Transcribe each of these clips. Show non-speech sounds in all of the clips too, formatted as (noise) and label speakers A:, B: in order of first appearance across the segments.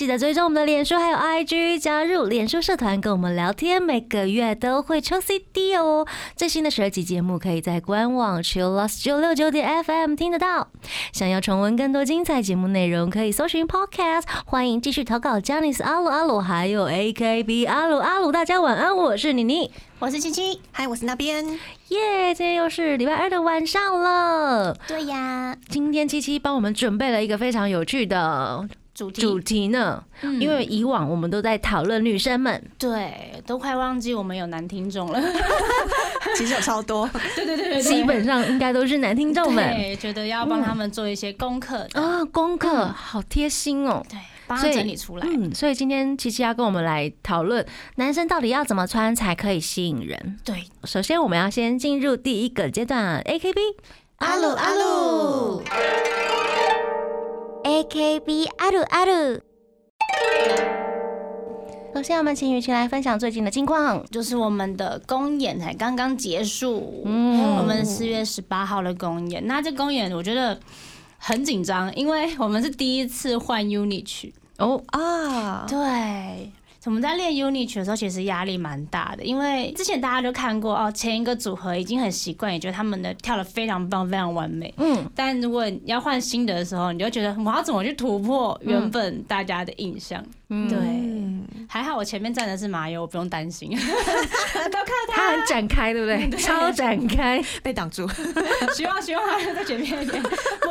A: 记得追踪我们的脸书还有 IG，加入脸书社团跟我们聊天，每个月都会抽 CD 哦。最新的十二集节目可以在官网 Chillus 九六九点 FM 听得到。想要重温更多精彩节目内容，可以搜寻 Podcast。欢迎继续投稿 j a n i c e 阿鲁阿鲁，还有 AKB 阿鲁阿鲁。大家晚安，我是妮妮，
B: 我是七七，
C: 嗨，我是那边。
A: 耶，今天又是礼拜二的晚上了。
B: 对呀，
A: 今天七七帮我们准备了一个非常有趣的。
B: 主题
A: 主题呢？因为以往我们都在讨论女生们，
B: 对，都快忘记我们有男听众了。(laughs)
C: 其实有超多，(laughs)
B: 对对对对，
A: 基本上应该都是男听众们。
B: 对，觉得要帮他们做一些功课啊，
A: 功课好贴心哦。
B: 对，帮他整理出来。
A: 嗯，所以今天琪琪要跟我们来讨论男生到底要怎么穿才可以吸引人。
B: 对，
A: 首先我们要先进入第一个阶段，A K B，
B: 阿鲁阿鲁。
A: A K B 阿鲁阿鲁，首先我们请雨晴来分享最近的近况，
B: 就是我们的公演才刚刚结束，嗯，我们四月十八号的公演，那这公演我觉得很紧张，因为我们是第一次换 unit 曲
A: 哦
B: 啊，对。我们在练 UNI 曲的时候，其实压力蛮大的，因为之前大家都看过哦，前一个组合已经很习惯，也觉得他们的跳的非常棒、非常完美。嗯，但如果要换新的的时候，你就觉得我要怎么去突破原本大家的印象？对，还好我前面站的是麻油，我不用担心。(laughs) 都看
A: 他很展开，对不对？(laughs) 超展开，(laughs)
C: 被挡住。
B: 希望希望他在前面一点，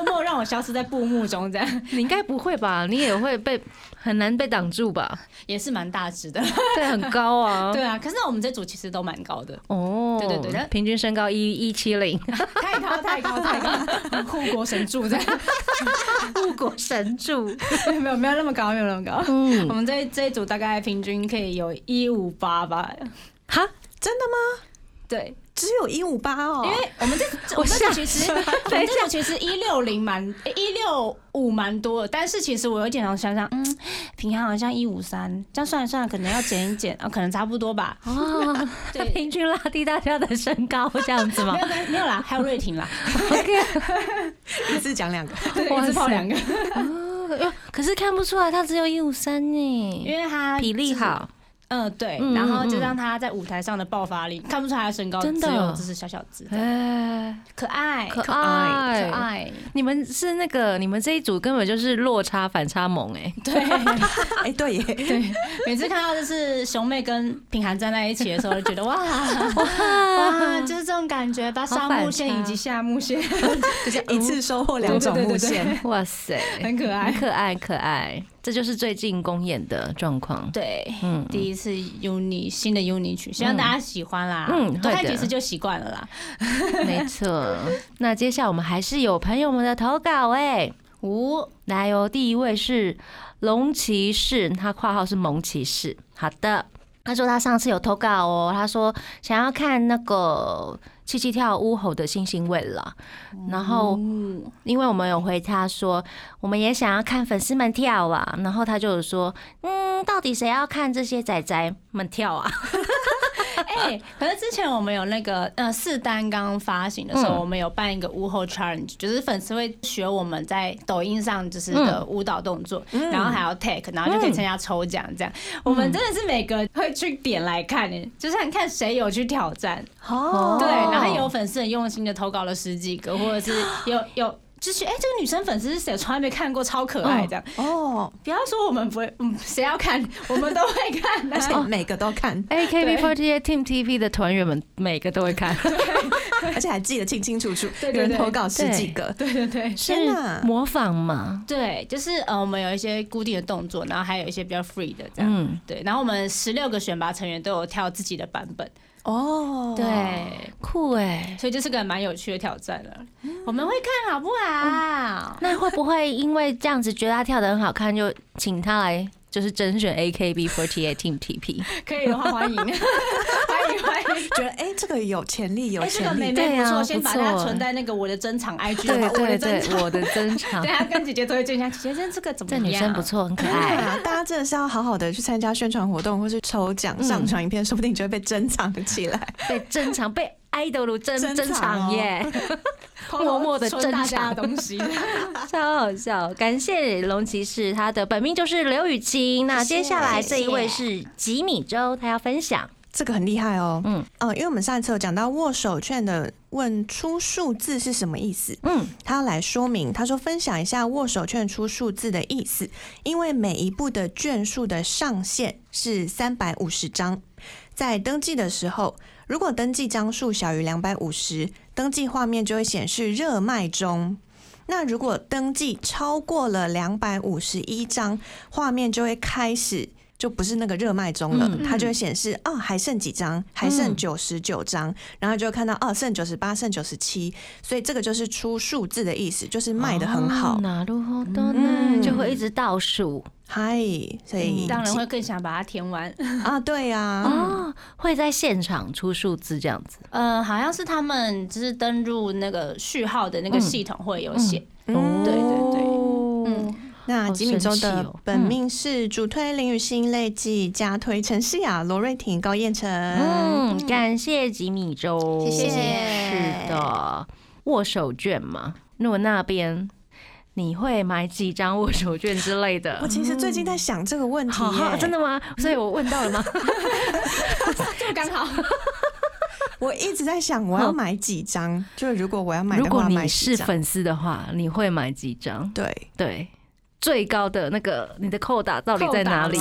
B: 默默让我消失在布幕中，这样。(laughs)
A: 你应该不会吧？你也会被。很难被挡住吧？
B: 也是蛮大只的，
A: 对，很高啊。(laughs)
B: 对啊，可是我们这组其实都蛮高的哦。对对对，
A: 平均身高一一七零，(laughs)
B: 太高太高太高，护国神柱在，
A: 护国神柱，
B: 没有没有那么高，没有那么高。嗯，我们这这一组大概平均可以有一五八吧？
C: 哈，真的吗？
B: 对。
C: 只有一五八哦，
B: 因为我们这 (laughs) 我们这其实 (laughs) 我们这种其实一六零蛮一六五蛮多的，但是其实我有点想想，嗯，平衡好像一五三，这样算了算了，可能要减一减啊，可能差不多吧。
A: 哦，(laughs) 对，平均拉低大家的身高这样子吗？
B: 没有没有啦，还有瑞婷啦。
A: OK，
C: 一次讲两个，
B: 一次泡两个。
A: 哦，可是看不出来他只有一五三呢，
B: 因为他
A: 比例好。
B: 嗯，对，然后就让他在舞台上的爆发力，看不出他的身高，
A: 真的？
B: 只是小小只，哎，可爱，
A: 可爱，
B: 可爱。
A: 你们是那个，你们这一组根本就是落差反差萌，哎，
B: 对，(laughs)
C: 哎，对，
B: 对，每次看到就是熊妹跟品涵站在一起的时候，就觉得哇 (laughs) 哇，就是这种感觉，把上木线以及下木线，(laughs)
C: 就是一次收获两种木线，
A: 哇塞，
B: 很可爱，
A: 可爱，可爱。这就是最近公演的状况。
B: 对，嗯，第一次 uni 新的 uni 曲，希望大家喜欢啦。嗯，多看几次就习惯了啦。(laughs)
A: 没错。那接下来我们还是有朋友们的投稿哎。五，来哦，第一位是龙骑士，他括号是蒙骑士。好的，他说他上次有投稿哦，他说想要看那个。七七跳乌吼的星星味了，然后因为我们有回他说，我们也想要看粉丝们跳啊，然后他就说，嗯，到底谁要看这些仔仔们跳啊？(laughs)
B: 哎，可是之前我们有那个呃四单刚发行的时候，我们有办一个舞后 challenge，就是粉丝会学我们在抖音上就是的舞蹈动作，然后还要 take，然后就可以参加抽奖这样。我们真的是每个会去点来看，就是看看谁有去挑战哦。对，然后有粉丝很用心的投稿了十几个，或者是有有。就是哎，这个女生粉丝是谁？(laughs) 从来没看过，超可爱这样。哦，不要说我们不会，嗯，(laughs) 谁要看，(laughs) 我们都会看，
C: 而且每个都看。
A: AKB48 Team TV 的团员们每个都会看，
C: 而且还记得清清楚楚。有人投稿十几个，
B: 对对对，
A: 是模仿嘛？
B: 对，就是呃，我们有一些固定的动作，然后还有一些比较 free 的这样。嗯，对，然后我们十六个选拔成员都有跳自己的版本。哦，对，
A: 酷哎，
B: 所以这是个蛮有趣的挑战了。我们会看好不好？
A: 那会不会因为这样子觉得他跳的很好看，就请他来就是甄选 AKB48 Team TP？(laughs)
B: 可以的话，欢迎 (laughs)
C: 觉得哎，这个有潜力，有
B: 哎，这个
C: 潜力。
B: 妹妹
A: 对啊
B: 不错，先把它存在那个我的珍藏 IG，吧我
A: 对对
B: 的珍，，
A: 我的珍藏 (laughs)
B: 对，，啊，跟姐姐推荐一下，姐姐这个怎么
A: 这
B: 样？
A: 女生不错，很可
C: 对
A: 爱。
C: 啊，大家真的是要好好的去参加宣传活动，或是抽奖、
A: 嗯
C: 上传影片，说不定就会被珍藏起来。
A: 被珍藏，被爱豆如
C: 珍
A: 珍
C: 藏
A: 耶，(laughs) 默默地
B: 存大
A: 珍藏
B: 东西。(laughs)
A: 超好笑。感谢龙骑士，他的本命就是刘雨晴。那接下来这一位是吉米周，他要分享。
C: 这个很厉害哦。
A: 嗯。
C: 嗯，哦，因为我们上一次有讲到握手券的问出数字是什么意思，
A: 嗯，
C: 他要来说明，他说分享一下握手券出数字的意思，因为每一步的卷数的上限是三百五十张，在登记的时候，如果登记张数小于两百五十，登记画面就会显示热卖中。那如果登记超过了两百五十一张，画面就会开始就不是那个热卖中了，
A: 嗯
C: 它就会显示哦还剩几张，还剩九十九张，然后就会看到哦剩九十八，剩九十七，所以这个就是出数字的意思，就是卖的很好
A: 哦。哪路好多呢？
C: 嗯
A: 就会一直倒数
C: 嗨，所以
B: 当然会更想把它填完。(laughs)
C: 啊，对呀、
A: 哦，会在现场出数字这样子。
B: 呃，好像是他们就是登入那个序号的那个系统会有写。
C: 嗯
B: 对对
C: 那吉米周的本命是主推林雨欣、类季、加推陈诗雅、罗瑞婷、高彦成。
A: 嗯，感谢吉米周，
C: 谢谢
A: 是的，握手券嘛，那我那边你会买几张握手券之类的
C: 我？其实最近在想这个问题
A: 好好，真的吗？所以我问到了吗？(laughs)
B: 这么刚好。(laughs)
C: 我一直在想我要买几张，就是如果我要买
A: 如果
C: 的话，买
A: 你？是粉丝的话，你会买几张？
C: 对，
A: 对，最高的那个你的扣打到底在哪里？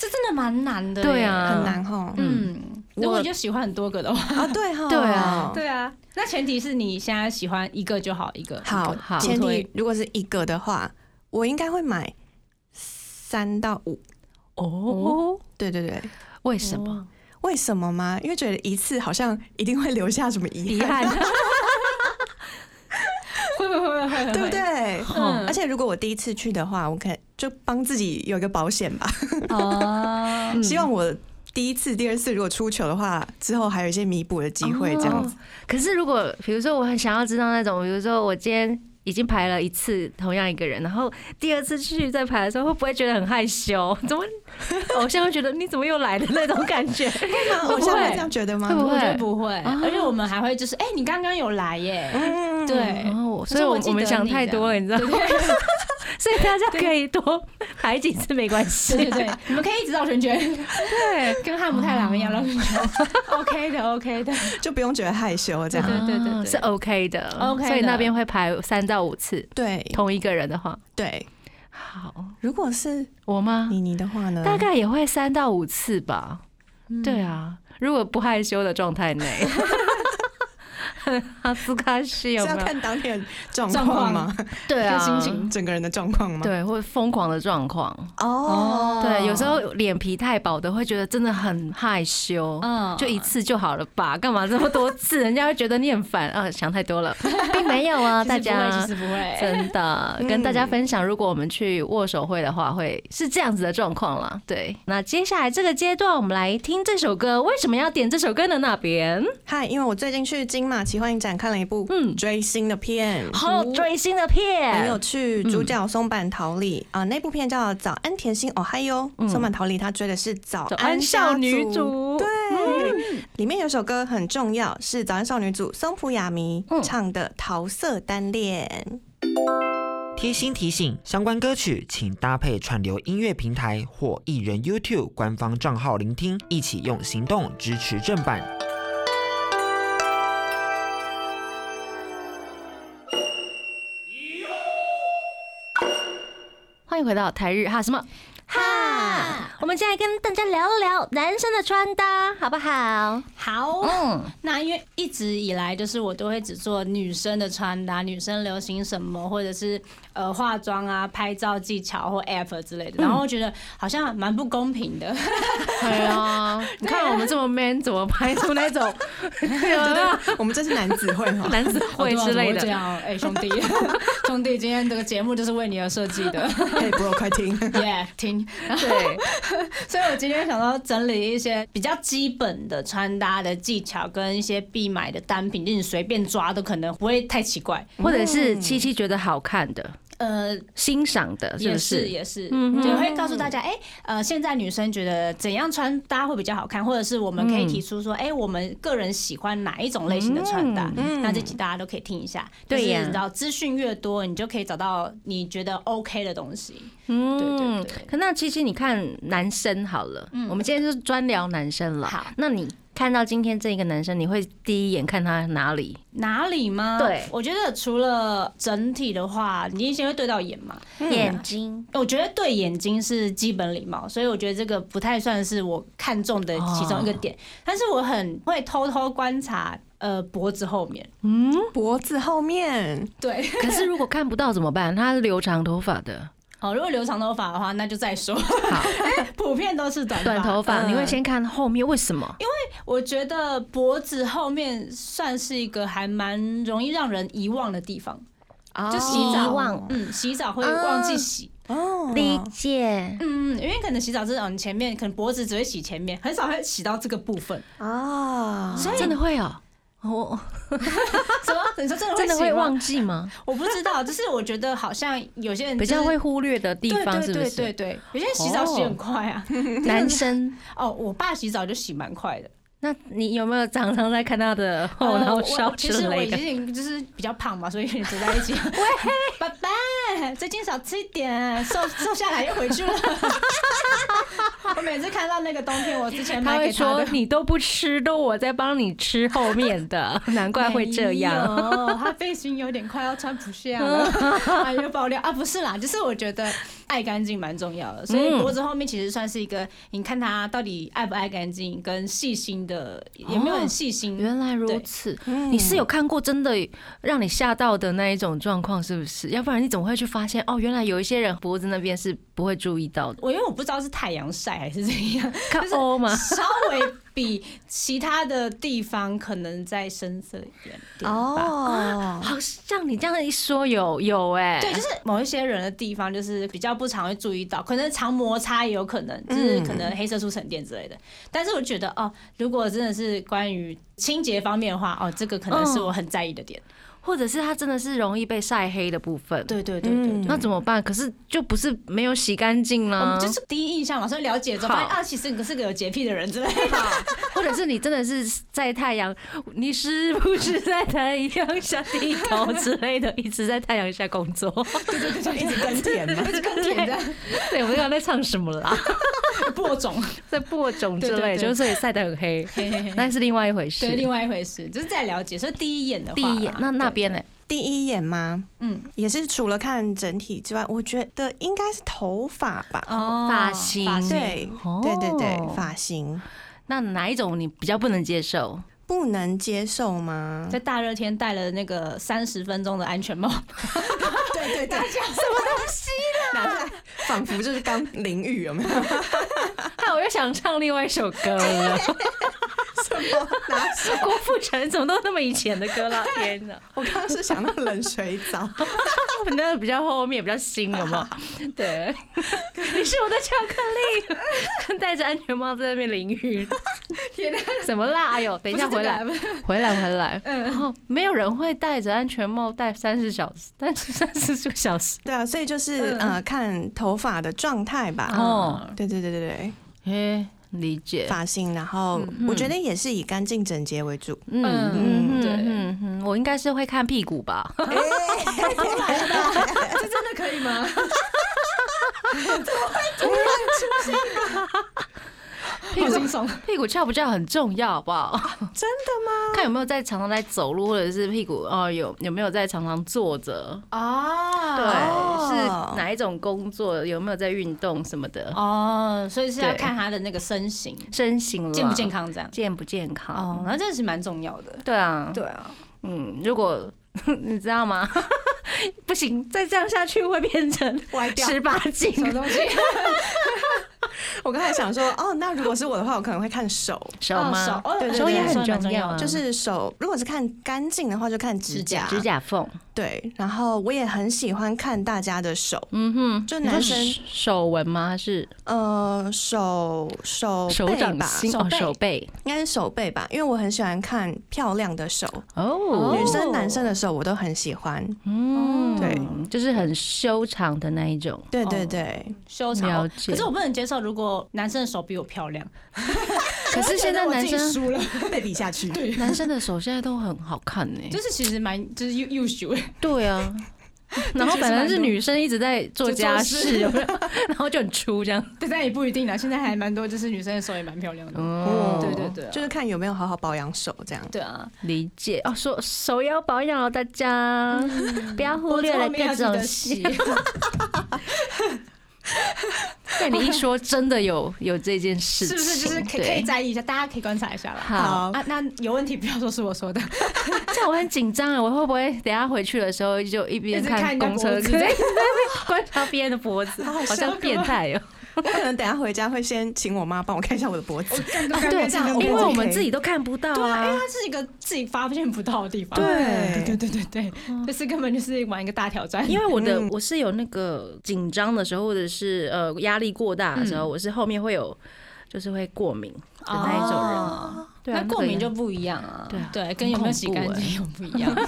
B: 这真的蛮难的。
A: 对啊，
C: 很。难哈。
B: 嗯，
C: 我
B: 如果你就喜欢很多个的话，
C: 啊，对哈，
A: 对啊。
B: 对啊，那前提是你现在喜欢一个就好，一个。
C: 好
A: 好。
C: 前提如果是一个的话，我应该会买三到五。
A: 哦，
C: 对对对，
A: 为什么？
C: 为什么吗？因为觉得一次好像一定会留下什么遗憾，
B: 会会会会会，
C: 对不对？
B: 嗯。
C: 而且如果我第一次去的话，我可能就帮自己有一个保险吧。
B: 哦，(laughs)
A: 嗯。
C: 希望我第一次、第二次如果出糗的话，之后还有一些弥补的机会，这样子。
A: 哦可是如果比如说我很想要知道那种，比如说我今天已经排了一次同样一个人，然后第二次去再排的时候，会不会觉得很害羞？(laughs) 怎么？偶像会觉得你怎么又来的那种感觉？(laughs)
C: 偶像会这样觉得吗？
A: 会不会。
B: 不会，
A: 哦。
B: 而且我们还会就是，哎，你刚刚有来耶，
C: 嗯，
B: 对，
A: 哦，所以我
B: 我
A: 们想太多了，你知道吗？(laughs) 所以大家可以多排几次没关系。
B: 对对对，你们可以一直绕圈圈，
A: 对，
B: 跟汉姆太郎一样绕圈圈，(laughs) OK 的 OK 的，(laughs)
C: 就不用觉得害羞这样。
B: 对对对
A: 是 OK 的
B: OK 的
A: 所以那边会排三到五次，
C: 对
A: 同一个人的话，
C: 对，
A: 好，
C: 如果是
A: 我吗？
C: 妮妮的话呢？
A: 大概也会三到五次吧。
B: 嗯
A: 对啊，如果不害羞的状态内，(laughs) 哈斯卡西有
C: 是要？看当天状
B: 状况
C: 况吗？
A: 对啊，
B: 心情
C: 整个人的状况吗？
A: 对，会疯狂的状况。
C: 哦，
A: 对，有时候脸皮太薄的会觉得真的很害羞，
B: 嗯
A: 就一次就好了吧，干嘛这么多次？(laughs) 人家会觉得你很烦啊，想太多了，(laughs) 并没有啊，大家
B: 其实不会，
A: 真的跟大家分享，如果我们去握手会的话，会是这样子的状况了。对，那接下来这个阶段，我们来听这首歌。为什么要点这首歌呢？那边
C: 嗨，因为我最近去金马奇幻影展看了一部
A: 嗯。
C: 追星的片，
A: 好追星的片。
C: 很有，趣。主角松坂桃李。啊，那部片叫《早安甜心哦嗨哟》，松坂桃李她追的是早
A: 早安
C: 安
A: 少女
C: 家
A: 组。
C: 对，里面有首歌很重要，是早安少女组松浦亚弥
A: 嗯。
C: 唱的《桃色单恋》。
D: 贴心提醒：相关歌曲请搭配串流音乐平台或艺人 YouTube 官方账号聆听，一起用行动支持正版。
A: 回到台日哈什么？我们现在跟大家聊聊男生的穿搭，好不好？
B: 好，
A: 嗯，
B: 那因为一直以来就是我都会只做女生的穿搭，女生流行什么，或者是呃化妆啊、拍照技巧或 app 之类的，然后我觉得好像蛮不公平的。(laughs)
A: 对啊，你看我们这么 man，怎么拍出那种
C: 对啊，我们这是男子会哈。
A: 男子会之类的？
B: 这样，哎、兄弟，(laughs) 兄弟，今天这个节目就是为你而设计的，(laughs)
C: 哎，不，快听。
B: 耶、听。
A: 对，(laughs)
B: 所以我今天想要整理一些比较基本的穿搭的技巧，跟一些必买的单品，就你随便抓都可能不会太奇怪。
A: 或者是七七觉得好看的、
B: 呃，
A: 欣赏的，是
B: 也
A: 不
B: 是也是，
A: 嗯哼
B: 就会告诉大家，哎、呃，现在女生觉得怎样穿搭会比较好看，或者是我们可以提出说，哎、我们个人喜欢哪一种类型的穿搭，
C: 嗯
B: 那这集大家都可以听一下。
A: 对呀
B: 就是你知道资讯越多，你就可以找到你觉得 OK 的东西。
A: 嗯
B: 对对对
A: 可那其实，你看男生好了，我们今天就是专聊男生了。
B: 好
A: 那你看到今天这一个男生，你会第一眼看他哪里？
B: 哪里吗？
A: 对
B: 我觉得除了整体的话，你先会对到眼嘛。
A: 眼睛。
B: 我觉得对眼睛是基本礼貌，所以我觉得这个不太算是我看中的其中一个点。但是我很会偷偷观察，呃，脖子后面。
A: 嗯，
C: 脖子后面，
B: 对，
A: 可是如果看不到怎么办？他是留长头发的，
B: 哦，如果留长头发的话，那就再说。
A: 好，(laughs)
B: 普遍都是短发
A: 短头发，
C: 嗯
A: 你会先看后面，为什么？
B: 因为我觉得脖子后面算是一个还蛮容易让人遗忘的地方。就洗澡
A: 遗忘
B: 嗯，洗澡会忘记洗。
C: 哦，
A: 理解。
B: 嗯，因为可能洗澡这种前面可能脖子只会洗前面，很少会洗到这个部分。
C: 哦，
B: 所以
A: 真的会哦，我 (laughs)
B: 什么？你说真的会
A: 真的会忘记吗？(laughs)
B: 我不知道，就是我觉得好像有些人
A: 比较会忽略的地方是不
B: 对对？对，有些人洗澡洗很快啊。(laughs)
A: 男生，
B: 哦，我爸洗澡就洗蛮快的。
A: 那你有没有常常在看他的后脑勺
B: 其实我已？经就是比较胖嘛，所以跟你走在一起。(laughs) 喂，爸爸，最近少吃一点，瘦瘦下来又回去了。(laughs) 我每次看到那个冬天，我之前
A: 他会。说你都不吃，都我在帮你吃后面的，(laughs) 难怪会这样。
B: 他背心有点快要穿不下了，哎又爆料啊！不是啦，就是我觉得爱干净蛮重要的，所以
A: 嗯
B: 脖子后面其实算是一个，你看他到底爱不爱干净，跟细心的有没有很细心。
A: 原来如此，
C: 嗯
A: 你是有看过真的让你吓到的那一种状况，是不是？要不然你怎么会去发现哦？原来有一些人脖子那边是不会注意到的，
B: 我因为我不知道是太阳晒还是怎样，
A: 看欧吗？
B: 稍微比其他的地方可能再深色一点点。
C: 哦，
A: 好像你这样一说，有有哎、
B: 对，就是某一些人的地方，就是比较不常会注意到，可能常摩擦也有可能，就是可能黑色素沉淀之类的。但是我觉得哦，如果真的是关于清洁方面的话，哦，这个可能是我很在意的点。
A: 或者是他真的是容易被晒黑的部分，
B: 对对对对对。
A: 那怎么办？可是就不是没有洗干净
B: 我们，就是第一印象嘛，所以了解之后发现
A: 好
B: 啊，其实你是个有洁癖的人之类的。
A: 或者是你真的是在太阳，你是不是在太阳下低头之类的，一直在太阳下工作？
C: 对对对，一直耕田嘛，
B: 一直耕田的
A: 对，我不知道在唱什么啦，
B: 播种，
A: 在播种之类，就是所以晒得很黑，那是另外一回事。
B: 对，另外一回事，就是在了解。所以第一眼的话，
A: 第一眼，那那边呢？
C: 第一眼吗？
B: 嗯，
C: 也是除了看整体之外，我觉得应该是头发吧。
B: 哦
A: 发型
C: 对
A: 哦
C: 对对对，发型
A: 那哪一种你比较不能接受？
C: 不能接受吗？
B: 在大热天戴了那个三十分钟的安全帽，(laughs)
C: 对对对，什么东西啦？仿佛就是刚淋浴，有没有？
A: 害我又想唱另外一首歌了。(laughs)
C: 什么？
A: 郭富城怎么都那么以前的歌了？天哪！(laughs)
C: 我刚刚是想到冷水澡。
A: 那个比较后面，比较新，有没有？对，你是我的巧克力，戴着安全帽在那边淋雨，
B: 天哪！
A: 怎么啦？哎呦，(laughs) 等一下回来，(laughs) 回来，回来。嗯然后没有人会戴着安全帽戴三十小时，戴三十个小时。
C: 对啊，所以就是呃，看头发的状态吧。
A: 哦
C: 对对对对对，
A: 嘿，理解。
C: 发型，然后我觉得也是以干净整洁为主。
A: 嗯
B: 嗯
A: 嗯
B: 对
A: 嗯嗯，我应该是会看屁股吧。
B: 这真的可以吗？
A: 屁股
B: 好惊悚！
A: 屁股翘不翘很重要，好不好？
C: 真的吗？(laughs)
A: 看有没有在常常在走路，或者是屁股哦有有没有在常常坐着？
B: 哦
A: 对，
C: 哦
A: 是哪一种工作？有没有在运动什么的？
B: 哦，所以是要看他的那个身形
A: 身形啦
B: 健不健？康这样。
A: 健不健康？
B: 哦，那这是蛮重要的。
A: 对啊，
B: 对啊，
A: 嗯，如果 (laughs) 你知道吗？(laughs) 不行，再这样下去会变成
C: 歪掉。
A: 十八禁。
B: 什么东西？(laughs)
C: 我刚才想说，哦，那如果是我的话，我可能会看手，
A: 手
B: 哦手
C: 对对
A: 手也很重要啊，
C: 就是手。如果是看干净的话，就看指甲。
A: 指甲缝。
C: 对对，然后我也很喜欢看大家的手，
A: 嗯哼，
C: 就男生
A: 手纹吗？还是
C: 呃，手手
A: 手
C: 背吧，
B: 手背
A: 手背。
C: 应该是手背吧，因为我很喜欢看漂亮的手，
A: 哦，
C: 女生男生的手我都很喜欢。
A: 嗯，
C: 对，
A: 就是很修长的那一种。
C: 对对
B: 哦
C: 对，
B: 修长可是我不能接受，如果男生的手比我漂亮，(laughs)
A: 可是现在男生
B: 输了，
C: 被比下去。对，
A: 男生的手现在都很好看呢。
B: 就是其实蛮就是优优秀。
A: 对啊，(laughs) 然后本来是女生一直在做家事，有有 (laughs) 然后就很粗这样。(laughs)
B: 对，但也不一定啦。现在还蛮多，就是女生的手也蛮漂亮的。
A: 哦，
B: 对对对啊
C: 就是看有没有好好保养手这样。
B: 对啊，
A: 理解哦。手手要保养哦，大家不要忽略了各种细。(laughs) 被你一说，真的有有这件事情，
B: 是不是就是可以可以在意一下？大家可以观察一下啦。
A: 好
B: 啊，那有问题不要说是我说的，(laughs)
A: 这样我很紧张啊！我会不会等下回去的时候就一边
B: 看
A: 公车，
B: 脖子
A: 一直在观察别人的脖子，(laughs) 好像变态哦。
C: 我 (laughs) 可能等下回家会先请我妈帮我看一下我的脖子。
A: 对，
C: 这样
A: 因为我们自己都看不到
B: 啊，因为
A: 啊。
B: 它是一个自己发现不到的地方。
C: 对
B: 对对对对对，这是根本就是玩一个大挑战。
A: 因为我的
C: 嗯
A: 我是有那个紧张的时候，或者是呃压力过大的时候，我是后面会有就是会过敏的那一种人。
B: 哦
A: 对啊，
B: 那过敏就不一样啊。
A: 对啊
B: 对，跟有没有洗干净又不一样。(laughs)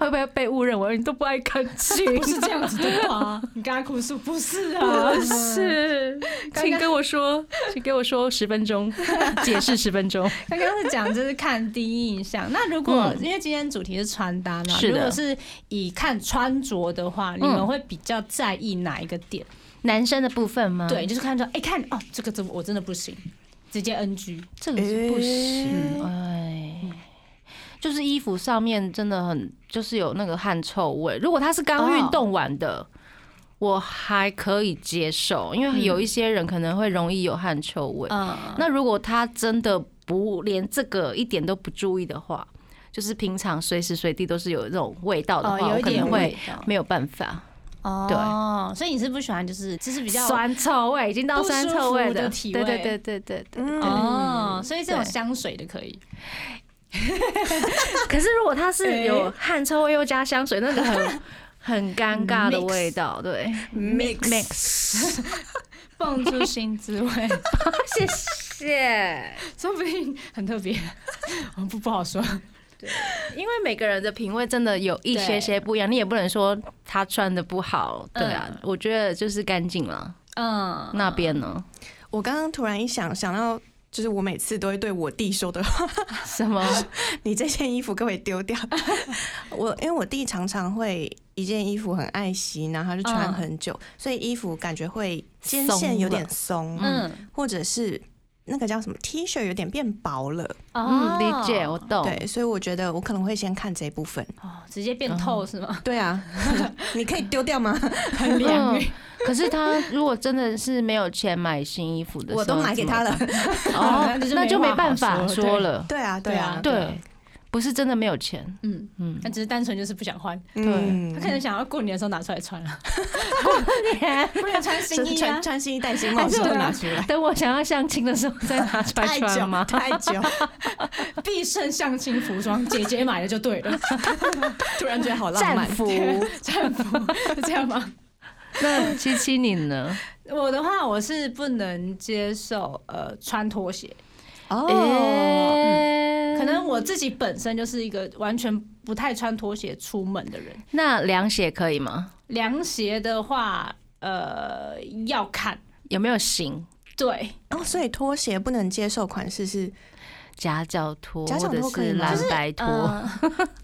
A: 会不会被误认为你都不爱干净？(laughs)
B: 不是这样子的吧？(laughs) 你刚刚哭诉不是啊？
A: 不是，
B: 刚
A: 请跟我说，请给我说十分钟，解释十分钟。
B: 刚刚是讲就是看第一印象。那如果、
A: 嗯
B: 因为今天主题是穿搭嘛，
A: 是的
B: 如果是以看穿着的话，你们会比较在意哪一个点？
A: 男生的部分吗？
B: 对，，就是看着哎、看哦，这个这我真的不行，直接 NG。
A: 这个是不行。哎，就是衣服上面真的很，就是有那个汗臭味。如果他是刚运动完的。我还可以接受，因为有一些人可能会容易有汗臭味。
B: 嗯，
A: 那如果他真的不连这个一点都不注意的话，就是平常随时随地都是有这种味道的话，我可能会没有办法。
B: 哦，所以你是不喜欢就是就是比较
A: 酸臭味已经到酸臭味
B: 的。体味。
A: 对对对对对对。
C: 嗯。
B: 哦，所以这种香水的可以。(laughs)
A: 可是如果它是 (laughs) 有汗臭味又加香水，那个很 (laughs) 很尴尬的味道，对。
C: Mix
A: mix，
B: 蹦出新滋味，
A: 谢谢。
B: 说不定很特别，我不不好说。
A: 因为每个人的品味真的有一些些不一样，你也不能说他穿的不好，对啊，
B: 嗯
A: 我觉得就是干净了。
B: 嗯，
A: 那边呢？
C: 我刚刚突然一想，想到就是我每次都会对我弟说的话，
A: 什么？(laughs)
C: 你这件衣服可不可以丢掉？(laughs) 我因为我弟常常会一件衣服很爱惜，然后他就穿很久，所以衣服感觉会肩线有点松，
B: 嗯
C: 或者是那个叫什么 T 恤有点变薄了。
A: 嗯，理解，我懂。
C: 对，所以我觉得我可能会先看这一部分。
B: 哦，直接变透是吗？
C: 对啊，(laughs) 你可以丢掉吗？
B: 很凉
A: 嗯可是他如果真的是没有钱买新衣服的时候，
C: 我都买给他了。
A: 哦，(laughs)
B: 那就没
A: 办法
B: 说
A: 了。
C: 对啊，对啊，
A: 对，不是真的没有钱。
B: 嗯，
A: 嗯，
B: 他只是单纯就是不想换，
C: 对
B: 他可能想要过年的时候拿出来穿了，过 (laughs) 年不能穿新衣啊
C: 穿。穿新衣戴新帽子都拿出来，
A: 等我想要相亲的时候再拿出来 (laughs)
C: 太久
A: 穿吗？
C: 太久，(laughs)
B: 必胜相亲服装，姐姐买的就对了。
C: 突然觉得好浪漫。
A: 战服。
B: 战服是这样吗？
A: 那七七你呢？
B: 我的话，我是不能接受呃穿拖鞋，
C: 哦，
A: 诶
B: 可能我自己本身就是一个完全不太穿拖鞋出门的人。
A: 那凉鞋可以吗？
B: 凉鞋的话，呃，要看
A: 有没有型？
B: 对，
C: 哦，所以拖鞋不能接受款式是
A: 夹脚拖
C: 夹脚
A: 或者
C: 拖可以吗
A: 是蓝白拖？
B: 呃，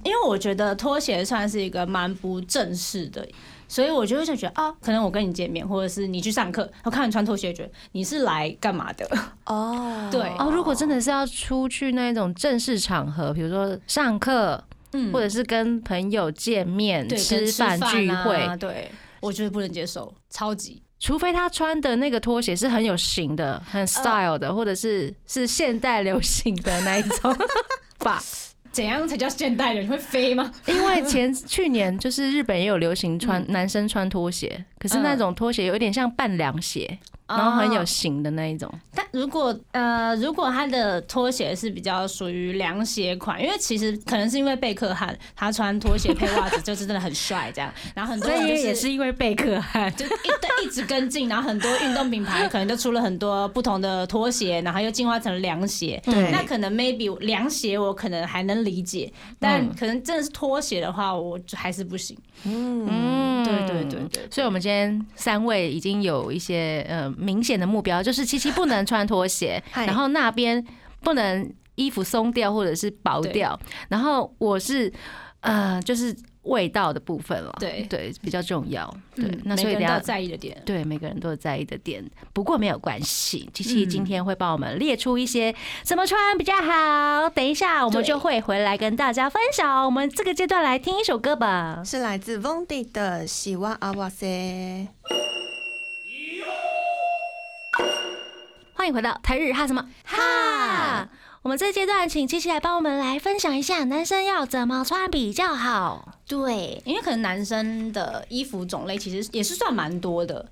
B: 因为我觉得拖鞋算是一个蛮不正式的，所以我就会觉得啊，可能我跟你见面，或者是你去上课，我看你穿拖鞋，觉得你是来干嘛的？(laughs)
C: 哦，
B: 对
A: 哦，如果真的是要出去那种正式场合，比如说上课，
B: 嗯
A: 或者是跟朋友见面、
B: 对，
A: 吃
B: 跟
A: 饭聚
B: 啊
A: 会，
B: 对，我觉得不能接受，超级。
A: 除非他穿的那个拖鞋是很有型的、很 style 的，或者是是现代流行的那一种 (laughs) 吧。
B: 怎样才叫现代人？会飞吗？
A: 因为前去年就是日本也有流行穿男生穿拖鞋，可是那种拖鞋有点像半凉鞋，然后很有型的那一种。
B: 但如果呃，如果他的拖鞋是比较属于凉鞋款，因为其实可能是因为贝克汉他穿拖鞋配袜子就是真的很帅这样，(laughs) 然后很多人就
A: 也是因为贝克汉，
B: 就一对一直跟进，然后很多运动品牌可能就出了很多不同的拖鞋，然后又进化成凉鞋。
C: 对
B: 那可能 maybe 凉鞋我可能还能理解，但可能真的是拖鞋的话，我就还是不行。
A: 嗯，
B: 对对对对
A: 所以我们今天三位已经有一些呃明显的目标，就是七七不能穿拖鞋，(laughs) 然后那边不能衣服松掉或者是薄掉，然后我是呃就是味道的部分了，
B: 对
A: 对，比较重要，对，
B: 嗯
A: 那所以
B: 都有在意的点。
A: 对每个人都有在意的点，不过没有关系。琪琪今天会帮我们列出一些怎么穿比较好，等一下我们就会回来跟大家分享。我们这个阶段来听一首歌吧。
C: 是来自 Vondi 的《喜欢阿瓦塞》。
A: 欢迎回到台日哈什么哈。我们这阶段请七七来帮我们来分享一下男生要怎么穿比较好。
B: 对，因为可能男生的衣服种类其实也是算蛮多的。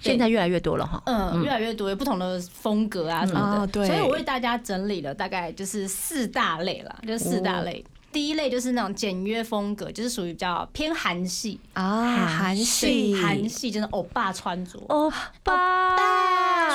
A: 现在越来越多了哈。
B: 嗯，越来越多有不同的风格啊什么的，
C: 哦对
B: 所以我为大家整理了大概就是四大类啦，就是四大类。第一类就是那种简约风格，就是属于比较偏韩系，
C: 啊，韩系，
B: 韩系就是欧巴穿着。
A: 欧巴，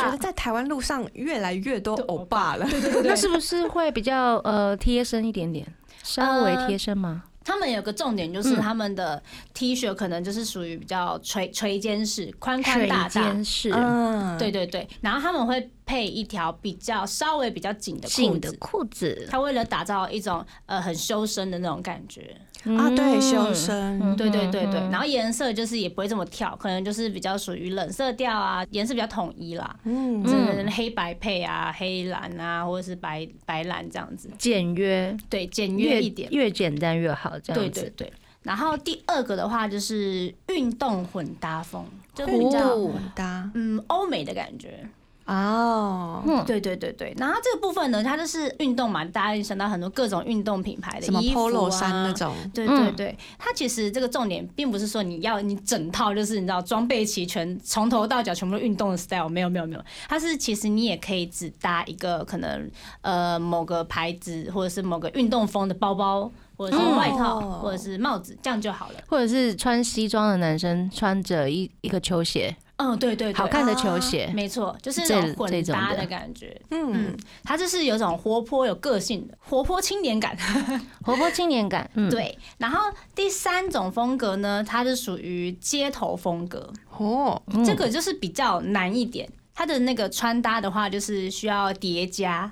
C: 觉得在台湾路上越来越多欧巴了。
A: 那是不是会比较呃贴身一点点？稍微贴身吗？
B: 他们有个重点就是他们的 T 恤可能就是属于比较垂垂肩式、宽宽大大。
A: 肩。式。
C: 嗯，
B: 对对对，然后他们会配一条比较稍微比较紧的裤
A: 紧的
B: 子，
A: 裤子。
B: 他为了打造一种呃很修身的那种感觉。
C: 啊，对，修
A: 嗯
C: 身，
B: 对对对对，
A: 嗯。
B: 然后颜色就是也不会这么跳，可能就是比较属于冷色调啊，颜色比较统一啦，
C: 嗯，
B: 就是黑白配啊，黑蓝啊，或者是白白蓝这样子，
A: 简约，
B: 对，简约一点，
A: 越简单越好，这
B: 对
A: 样子。
B: 对对。然后第二个的话就是运动混搭风，就比较
A: 哦
C: 混搭。
B: 嗯欧美的感觉。
C: 哦，
A: 嗯。
B: 对对对对，然后这个部分呢，它就是运动嘛，大家就想到很多各种运动品牌的
C: 什么
B: 衣服
C: polo
B: 啊
C: 衫那种，
B: 对
A: 嗯
B: 对。对，它其实这个重点并不是说你要你整套就是你知道装备齐全，从头到脚全部都运动的 style，没有没有没有，它是其实你也可以只搭一个可能呃某个牌子或者是某个运动风的包包，或者是外套、
C: 哦
B: 或者是帽子，这样就好了。
A: 或者是穿西装的男生穿着一一个球鞋，
B: 嗯，对对对，
A: 好看的球鞋，
B: 没错，就是
A: 这
B: 那种混搭的感觉。
C: 嗯
B: 嗯，它就是有种活泼有个性的活泼青年感。(laughs)
A: 活泼青年感。嗯，
B: 对，然后第三种风格呢，它是属于街头风格，
C: 哦，
A: 嗯
B: 这个就是比较难一点。它的那个穿搭的话，就是需要叠加，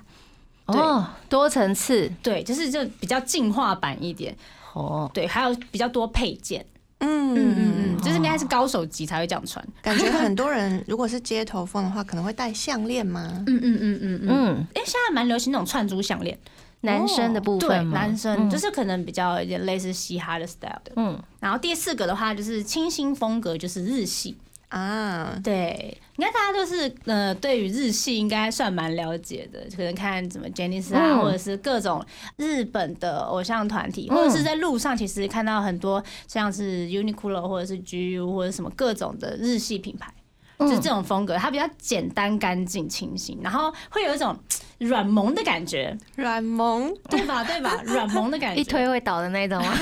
A: 哦，多层次
B: 对，就是就比较进化版一点，
A: 哦，
B: 对，还有比较多配件，
C: 嗯
B: 嗯嗯，就是应该是高手级才会这样穿，
C: 感觉很多人如果是街头风的话，可能会戴项链吗？
B: 嗯嗯嗯嗯嗯，
A: 嗯，
B: 因为现在蛮流行那种串珠项链，
A: 男生的部，分？
B: 男生就是可能比较有点类似嘻哈的 style 的。
A: 嗯，
B: 然后第四个的话就是清新风格，就是日系。
C: 啊，
B: 对，应该大家都是呃，对于日系应该算蛮了解的，可能看什么 Janice 啊，
A: 嗯。
B: 或者是各种日本的偶像团体，
A: 嗯。
B: 或者是在路上其实看到很多像是 Uniqlo 或者是 GU 或者什么各种的日系品牌。
A: 嗯。
B: 就是这种风格，它比较简单、干净、清新，然后会有一种软萌的感觉，
C: 软萌，
B: 对吧？对吧？(laughs) 软萌的感觉，
A: 一推会倒的那种吗？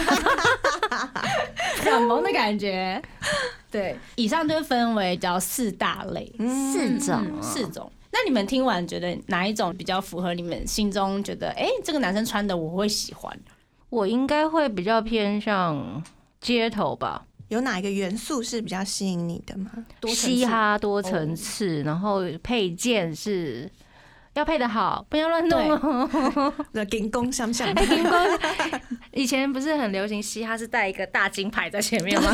B: 软萌的感觉。对，以上就分为叫四大类，
A: 四种
B: 嗯四种。那你们听完觉得哪一种比较符合你们心中觉得，哎、这个男生穿的我会喜欢？
A: 我应该会比较偏向街头吧，
C: 有哪一个元素是比较吸引你的吗？
B: 多
A: 嘻哈多层次，然后配件是要配的好，不要乱弄哦。(laughs)
C: 那金工相像，
A: 金光以前不是很流行嘻哈是带一个大金牌在前面吗？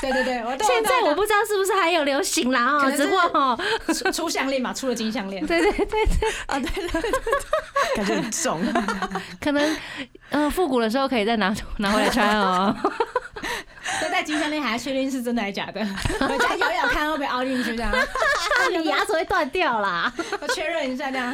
B: 对对对对，我懂
A: 现在我不知道是不是还有流行啦哦，只不过哈，
B: 出出项链嘛，出了金项链，
A: 对对对对，
C: 啊，对对感觉很重。(laughs)
A: 可能嗯复古的时候可以再拿出拿回来穿哦。
B: 所以戴金项链还要确定是真的还是假的，(laughs) 回家咬咬看会不会凹进去这样，(laughs)
A: 你牙齿会断掉啦。
B: 我确认一下这样，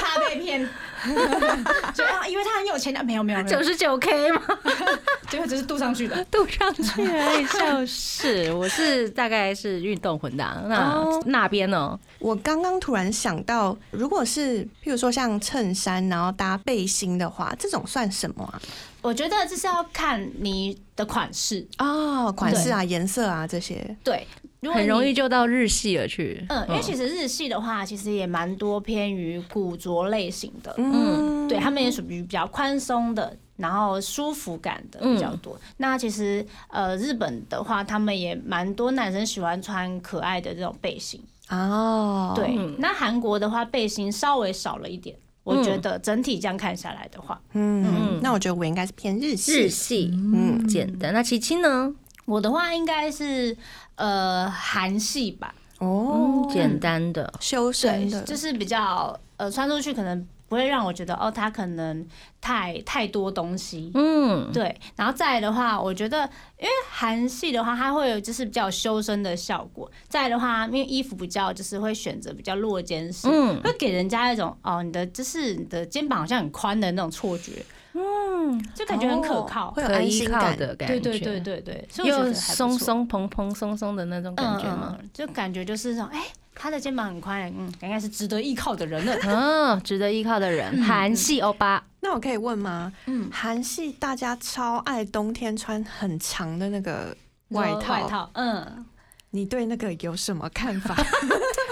B: 怕被骗，(laughs) 就啊，因为他很有钱的，没有没有没有
A: 九，十九 K 吗？(laughs)
B: 结果只是镀上去的。
A: 镀上去而已，就是 (laughs) 我是大概是运动混搭，那
C: 哦
A: 那边呢？
C: 我刚刚突然想到，如果是譬如说像衬衫，然后搭背心的话，这种算什么啊？
B: 我觉得这是要看你的款式，
C: 哦，款式啊、颜色啊这些。
B: 对，如果
A: 很容易。就到日系了去。
B: 嗯，因为其实日系的话，其实也蛮多偏于古着类型的，
C: 嗯，
B: 对他们也属于比较宽松的，然后舒服感的比较多。那其实呃，日本的话，他们也蛮多男生喜欢穿可爱的这种背心。
C: 哦，
B: 对，
A: 嗯
B: 那韩国的话，背心稍微少了一点。我觉得整体这样看下来的话，
C: 嗯，那我觉得我应该是偏日系。
A: 日系，嗯，简单。那琪琪呢？
B: 我的话应该是呃韩系吧，
C: 哦，
A: 嗯，简单的。
C: 修身的，，
B: 就是比较呃穿出去可能不会让我觉得哦，它可能太太多东西。
A: 嗯，
B: 对，然后再来的话，我觉得，因为韩系的话，它会有就是比较修身的效果。再来的话，因为衣服比较就是会选择比较落肩式，
A: 嗯
B: 会给人家一种哦，你的就是你的肩膀好像很宽的那种错觉，嗯，就感觉很可靠。
C: 哦会有安
A: 可依靠
C: 心感。
A: 的感觉，
B: 对对对对对，所以
A: 又松松蓬蓬松松的那种感觉嘛？
B: 嗯嗯，就感觉就是那种，哎、他的肩膀很宽，嗯，应该是值得依靠的人了。
A: 嗯，值得依靠的人，韩系欧巴，
C: 那我可以问吗？
B: 嗯，
C: 韩系大家超爱冬天穿很长的那个外套，
B: 外套，嗯，
C: 你对那个有什么看法？(laughs) (laughs)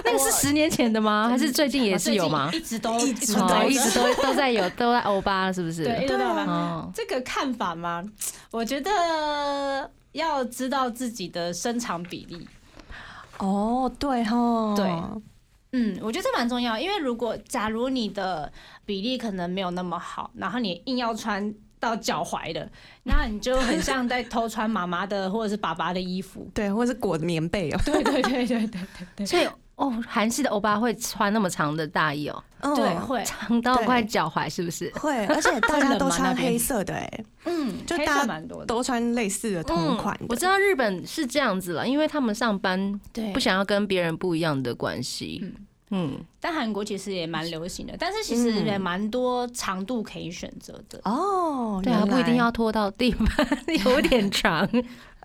A: 那个是十年前的吗？还是最近也是有吗
B: 一直都
C: 一直
B: 都，在
A: 一直都 (laughs) 都在有，都在欧巴，是不是？
B: 对，一直都有吧。
A: 哦，
B: 这个看法吗？我觉得要知道自己的身长比例。
C: 哦，对哈，
B: 对嗯，我觉得这蛮重要，因为如果假如你的比例可能没有那么好，然后你硬要穿到脚踝的，那你就很像在偷穿妈妈的或者是爸爸的衣服。(laughs)
C: 对，或者是裹棉被哦。
B: 对对对对对对
A: 所以哦，韩系的欧巴会穿那么长的大衣哦，
B: 对，
C: 嗯
B: 会，
A: 长到快脚踝，是不是？
C: 会，而且大家都穿黑色的，哎，(laughs)
B: 嗯，
C: 就大家
B: 蛮多的。
C: 都穿类似的同款的。
A: 嗯我知道日本是这样子了，因为他们上班
B: 对
A: 不想要跟别人不一样的关系。嗯，
B: 但韩国其实也蛮流行的，但是其实也蛮多长度可以选择的。
C: 哦，
A: 对啊，不一定要拖到地板，(laughs) 有点长。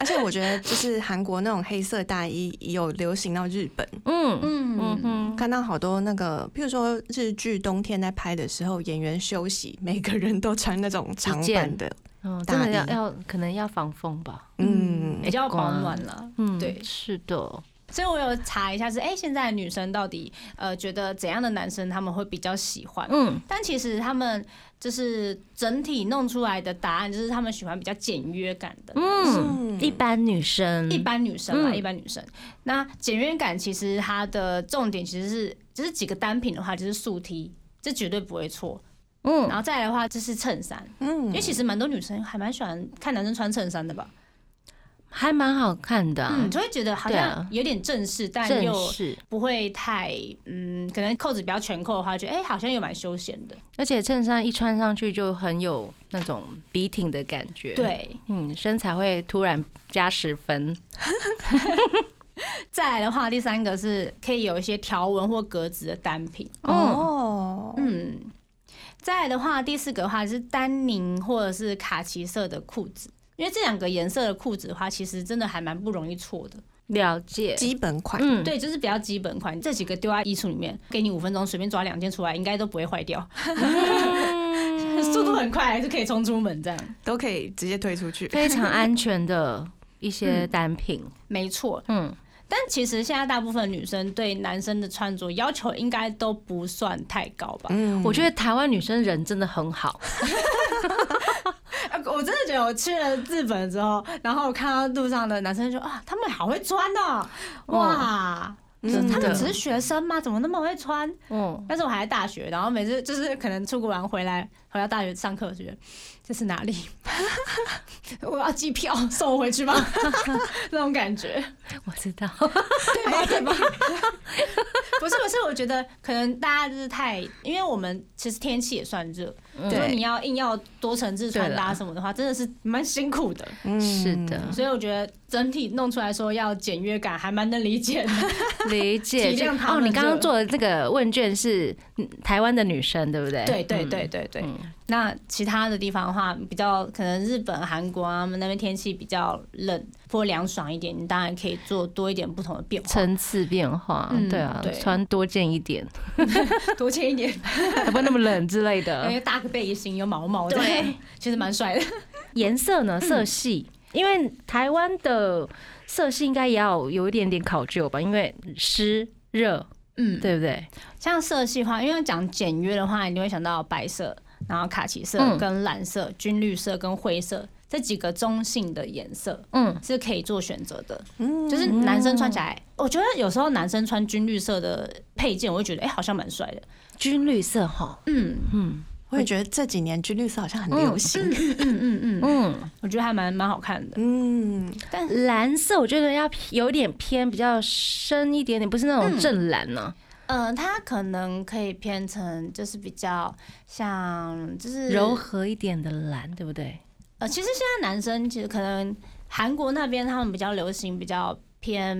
C: 而且我觉得，就是韩国那种黑色大衣有流行到日本，
A: 嗯
B: 嗯。
A: 嗯哼，
C: 看到好多那个，譬如说日剧冬天在拍的时候，演员休息，每个人都穿那种长版的，
A: 嗯，真的要
C: 大衣。
A: 要可能要防风吧。
C: 嗯。
B: 比较保暖了。
A: 嗯，
B: 对。
A: 是的。
B: 所以我有查一下是，哎、现在的女生到底呃觉得怎样的男生他们会比较喜欢？
A: 嗯，
B: 但其实他们就是整体弄出来的答案，就是他们喜欢比较简约感的。
A: 嗯，一般女生，
B: 一般女生吧，
A: 嗯
B: 一般女生。那简约感其实它的重点其实是，就是几个单品的话，就是素 T，这绝对不会错。
A: 嗯
B: 然后再来的话，就是衬衫，
C: 嗯
B: 因为其实蛮多女生还蛮喜欢看男生穿衬衫的吧？
A: 还蛮好看的啊，
B: 嗯，就会觉得好像有点正式，但
A: 正
B: 又
A: 式，
B: 不会太嗯，可能扣子比较全扣的话，觉得哎、好像又蛮休闲的。
A: 而且衬衫一穿上去就很有那种笔挺的感觉。，
B: 对，
A: 嗯，身材会突然加十分。(laughs)
B: 再来的话，第三个是可以有一些条纹或格子的单品。
C: 哦，
B: 嗯，再来的话，第四个的话是丹宁或者是卡其色的裤子，因为这两个颜色的裤子的话，其实真的还蛮不容易错的。
A: 了解，
C: 基本款，
A: 嗯，
B: 对，就是比较基本款，这几个丢在衣橱里面，给你五分钟随便抓两件出来，应该都不会坏掉，(laughs) 速度很快，还是可以冲出门这样。
C: 都可以直接推出去。
A: 非常安全的一些单品。
B: 没错，
A: 嗯，
B: 但其实现在大部分女生对男生的穿着要求应该都不算太高吧？
C: 嗯
A: 我觉得台湾女生人真的很好。
B: 呃我真的觉得我去了日本之后，然后我看到路上的男生就说啊，他们好会穿哦，哇！他们只是学生吗？怎么那么会穿？
A: 嗯，
B: 但是我还在大学，然后每次就是可能出国玩回来，回到大学上课，觉得这是哪里？(laughs) 我要机票 (laughs) 送我回去吗？(laughs) 那种感觉，
A: 我知道。
B: 对吧？对吧？不是不是，我觉得可能大家就是太，因为我们其实天气也算热，如果你要硬要多层次穿搭什么的话，真的是蛮辛苦的。
A: 是的，
B: 所以我觉得整体弄出来说要简约感，还蛮能理解的。
A: 理解。
B: 体谅他
A: 哦，你刚刚做的这个问卷是嗯台湾的女生，对不对？
B: 对对对对对。那其他的地方的话，比较可能日本、韩国啊，他们那边天气比较冷或凉爽一点，你当然可以做多一点不同的变化，
A: 层次变化，
B: 嗯
A: 对啊，
B: 对。
A: 穿多件一点，(laughs)
B: 多件一点，
A: 才 (laughs) 不会那么冷之类的。(laughs)
B: 因。为搭个背心有毛毛的，
A: 对，
B: 其实蛮帅的。
A: 颜色呢？色系，因为台湾的色系应该也要有一点点考究吧，因为湿热，
B: 嗯，
A: 对不对？
B: 像色系话，因为讲简约的话，你就会想到白色，然后卡其色
A: 嗯
B: 跟蓝色、军绿色跟灰色这几个中性的颜色
A: 嗯，
B: 是可以做选择的。
C: 嗯
B: 就是男生穿起来，我觉得有时候男生穿军绿色的配件，我会觉得哎、好像蛮帅的。
A: 军绿色哈，
B: 嗯
A: 嗯
C: 我也觉得这几年军绿色好像很流行。
B: 嗯嗯嗯，
A: 嗯，(laughs)
B: 我觉得还蛮蛮好看的。
C: 嗯，但
A: 蓝色我觉得要有点偏比较深一点点，不是那种正蓝啊呢、
B: 嗯、它可能可以偏成就是比较像就是
A: 柔和一点的蓝，对不对？
B: 呃，其实现在男生其实可能韩国那边他们比较流行比较偏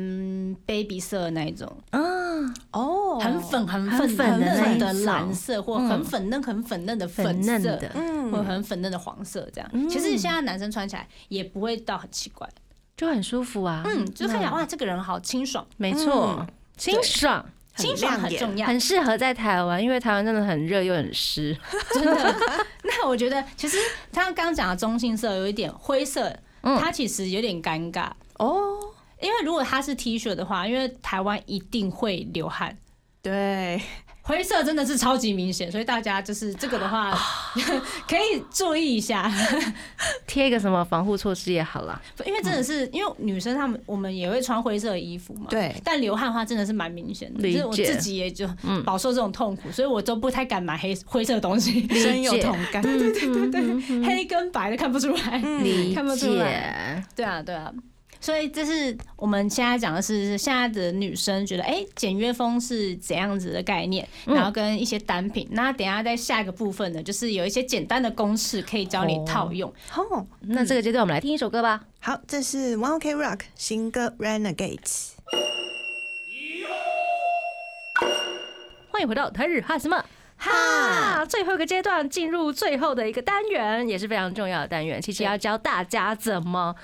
B: baby 色的那一种，
A: 嗯，
C: 哦，
B: 很粉很
A: 很
B: 粉
A: 粉的那
B: 的蓝色，或
A: 嗯
B: 很粉嫩很粉嫩的
A: 粉嫩的，
C: 嗯
B: 或很粉嫩的黄色这样。其实现在男生穿起来也不会到很奇怪，
A: 就很舒服啊。
B: 嗯，就看起来哇，这个人好清爽，
A: 没错，清爽，
B: 清爽很重要，
A: 很适合在台湾，因为台湾真的很热又很湿。(laughs)
B: 真的。(laughs) 那我觉得其实他刚刚讲的中性色有一点灰色，
A: 嗯
B: 它其实有点尴尬。
C: 哦，
B: 因为如果它是 T 恤的话，因为台湾一定会流汗，
C: 对，
B: 灰色真的是超级明显，所以大家就是这个的话，(laughs) 可以注意一下，(laughs)
A: 贴一个什么防护措施也好啦。
B: 因为真的是因为女生她们我们也会穿灰色的衣服嘛，
C: 对
B: 但流汗的话真的是蛮明显的，
A: 理
B: 就是我自己也就
A: 嗯
B: 饱受这种痛苦，所以我都不太敢买黑灰色的东西，
C: 深有同感。
A: 对对对对，
B: 黑跟白的看不出来，
A: 理
B: 看不出来。对啊，对啊。所以这是我们现在讲的是是现在的女生觉得，哎、简约风是怎样子的概念，
A: 嗯
B: 然后跟一些单品。那等一下在下一个部分呢，就是有一些简单的公式可以教你套用。
C: 哦，
A: 那这个阶段我们来听一首歌吧。
C: 好，这是 One Ok Rock 新歌 Renegades。
A: 欢迎回到台日哈什么哈，最后一个阶段进入最后的一个单元，也是非常重要的单元。其实要教大家怎么。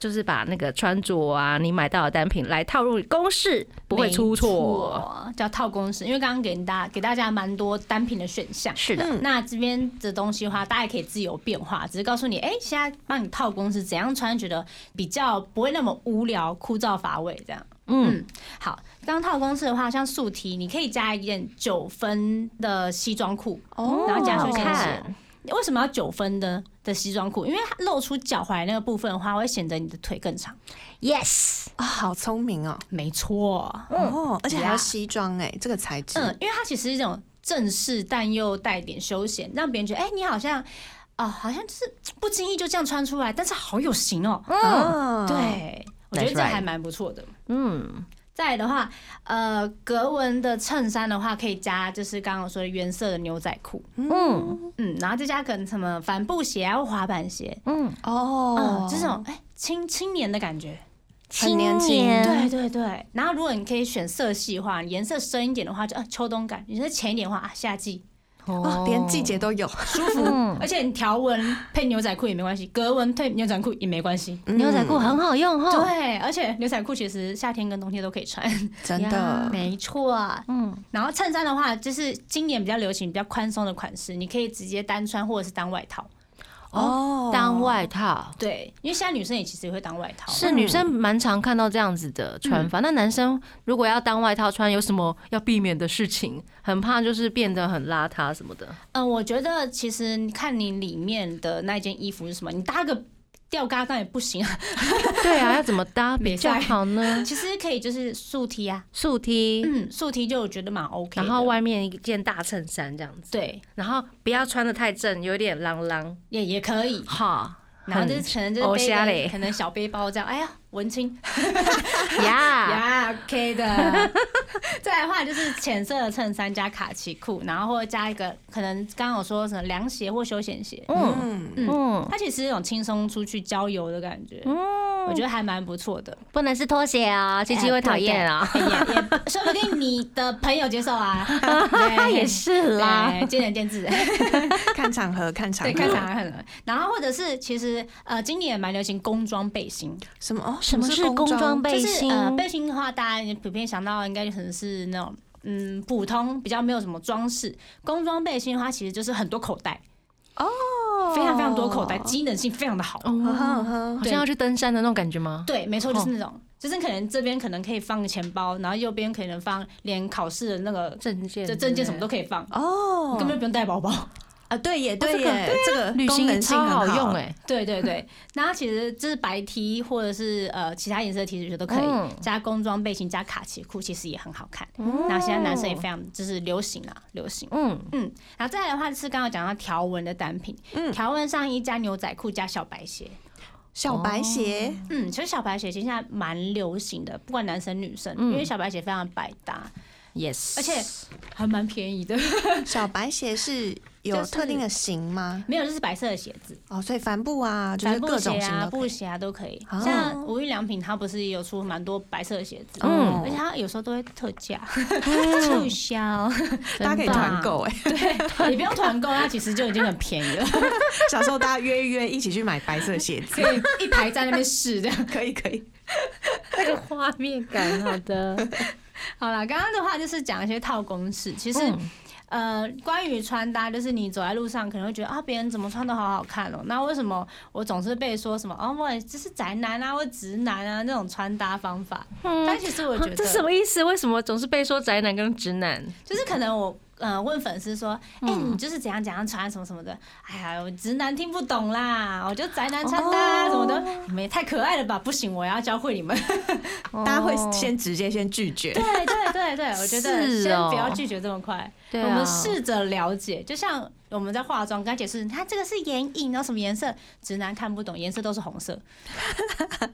A: 就是把那个穿着啊，你买到的单品来套入公式，不会出
B: 没
A: 错。
B: 叫套公式。因为刚刚给大给大家蛮多单品的选项。
A: 是的，
B: 那这边的东西的话，大家也可以自由变化，只是告诉你，哎、现在帮你套公式怎样穿，觉得比较不会那么无聊、枯燥乏味这样。
A: 嗯，
B: 嗯，好，刚套公式的话，像素 T，你可以加一件九分的西装裤，
C: 哦
B: 然后加
A: 好
B: 休闲鞋
A: 看。
B: 为什么要九分的的西装裤？因为它露出脚踝那个部分的话，会显得你的腿更长。
A: ，yes，
C: 啊，好聪明哦！
B: 没错，
C: 哦，而且还要西装哎，这个材质。
B: 嗯，因为它其实是一种正式但又带点休闲，让别人觉得，哎、你好像。哦，好像就是不经意就这样穿出来，但是好有型哦。
A: 嗯
C: 哦，
B: 对，我觉得这还蛮不错的。
A: 嗯，
B: 再来的话，呃，格纹的衬衫的话，可以加就是刚刚我说的原色的牛仔裤，
A: 嗯。
B: 嗯，然后再加可能什么帆布鞋啊或滑板鞋，
A: 嗯，
C: 哦。
B: 嗯，这种哎青青年的感觉。
C: 很年轻。
A: 青年。
B: 对对对，然后如果你可以选色系的话，颜色深一点的话就，啊秋冬感；颜色浅一点的话，啊夏季
C: 哦，连季节都有。
B: 舒服。
A: 嗯
B: 而且你条纹配牛仔裤也没关系，格纹配牛仔裤也没关系。
A: 牛仔裤很好用哈。
B: 对，而且牛仔裤其实夏天跟冬天都可以穿。
C: 真的，(laughs)
B: 没错，
A: 嗯，
B: 然后衬衫的话，就是今年比较流行比较宽松的款式，你可以直接单穿或者是当外套。
C: 哦
A: 当外套。
B: 对，因为现在女生也其实也会当外套。
A: 是女生蛮常看到这样子的穿法，那男生如果要当外套穿，有什么要避免的事情？很怕就是变得很邋遢什么的。
B: 嗯，我觉得其实你看你里面的那件衣服是什么，你搭个吊嘎当然也不行啊。(laughs)
A: 对啊，要怎么搭 (laughs) 比较好呢？(laughs)
B: 其实可以就是素梯啊，
A: 素梯
B: 嗯，素梯就我觉得蛮 OK 的。
A: 然后外面一件大衬衫这样子，
B: 对
A: 然后不要穿的太正，有点啷啷。
B: 也也可以，
A: 哈，
B: 然后就是可能就是
A: 偶
B: 背可能小背包这样，哎呀，文青
A: 呀，(laughs)
B: 呀 (laughs) OK 的。(laughs) 再来的话就是浅色的衬衫加卡其裤，然后或者加一个可能刚刚有说什么凉鞋或休闲鞋，
A: 嗯
C: 嗯，
B: 它其实是一种轻松出去郊游的感觉，
A: 嗯，
B: 我觉得还蛮不错的。
A: 不能是拖鞋啊，琪琪会讨厌啊。
B: 也也说不定你的朋友接受啊，对
A: 也是啦，
B: 见仁见智。
C: 看场合，看场
B: 对，
C: 合，
B: 看场合很冷。然后或者是其实呃，今年也蛮流行工装背心，
C: 什么？哦，
A: 什么是工装背
B: 就是
A: 心？
B: 呃背心的话，大家普遍想到应该可能是那种嗯普通比较没有什么装饰。工装背心的话，其实就是很多口袋，
C: 哦，
B: 非常非常多口袋，机能性非常的好。
A: 好像要去登山的那种感觉吗？
B: 对，没错，就是那种，就是可能这边可能可以放个钱包，然后右边可能放连考试的那个
A: 证件，
B: 这证件什么都可以放，
C: 哦，
B: 根本就不用带包包。
C: 啊，对耶，对
A: 这个
C: 耶，这个
A: 旅
C: 功能性
A: 行超好用哎。
B: 对对对，那它其实就是白 T 或者是呃其他颜色的 T 恤都可以，
A: 嗯
B: 加工装背心加卡其裤，其实也很好看。
A: 嗯
B: 那现在男生也非常就是流行啊，流行。
A: 嗯，
B: 嗯，然后再来的话是刚刚讲到条纹的单品，
C: 嗯
B: 条纹上衣加牛仔裤加小白鞋。
C: 小白鞋，
B: 嗯，其实小白鞋其实现在蛮流行的，不管男生女生，
A: 嗯
B: 因为小白鞋非常百搭
A: ，yes，
B: 而且还蛮便宜的。(laughs)
C: 小白鞋是有特定的型吗？
B: 没有，就是白色的鞋子，
C: 哦，所以帆布啊，就是各种型都可以。
B: 布鞋啊都可以。
C: 哦
B: 像无印良品，它不是也有出蛮多白色的鞋子，
A: 嗯
B: 而且它有时候都会特价促销，(laughs)
C: 大家可以团购哎，对
B: 你不用团购，它其实就已经很便宜了，(laughs)
C: 小时候大家约一约，一起去买白色鞋子，
B: 可以一排在那边试这样。(laughs)
C: 可以可以。
A: 那个画面感，好的。
B: 好了，刚刚的话就是讲一些套公式，其实。
A: 嗯
B: 呃，关于穿搭，就是你走在路上可能会觉得啊，别人怎么穿都好好看哦。那为什么我总是被说什么哦，我这是宅男啊，或直男啊那种穿搭方法？但其实我觉得
A: 这什么意思？为什么总是被说宅男跟直男？
B: 就是可能我呃问粉丝说，哎、
A: 嗯。
B: 你就是怎样怎样穿什么什么的，哎呀，我直男听不懂啦，我就宅男穿搭啊什么的，你们也太可爱了吧，不行，我要教会你们。(laughs)
C: 大家会
A: 哦
C: 先直接先拒绝，
B: 对对对对，我觉得先不要拒绝这么快，我们试着了解，就像我们在化妆，跟他解释，它这个是眼影，然后什么颜色，直男看不懂，颜色都是红色，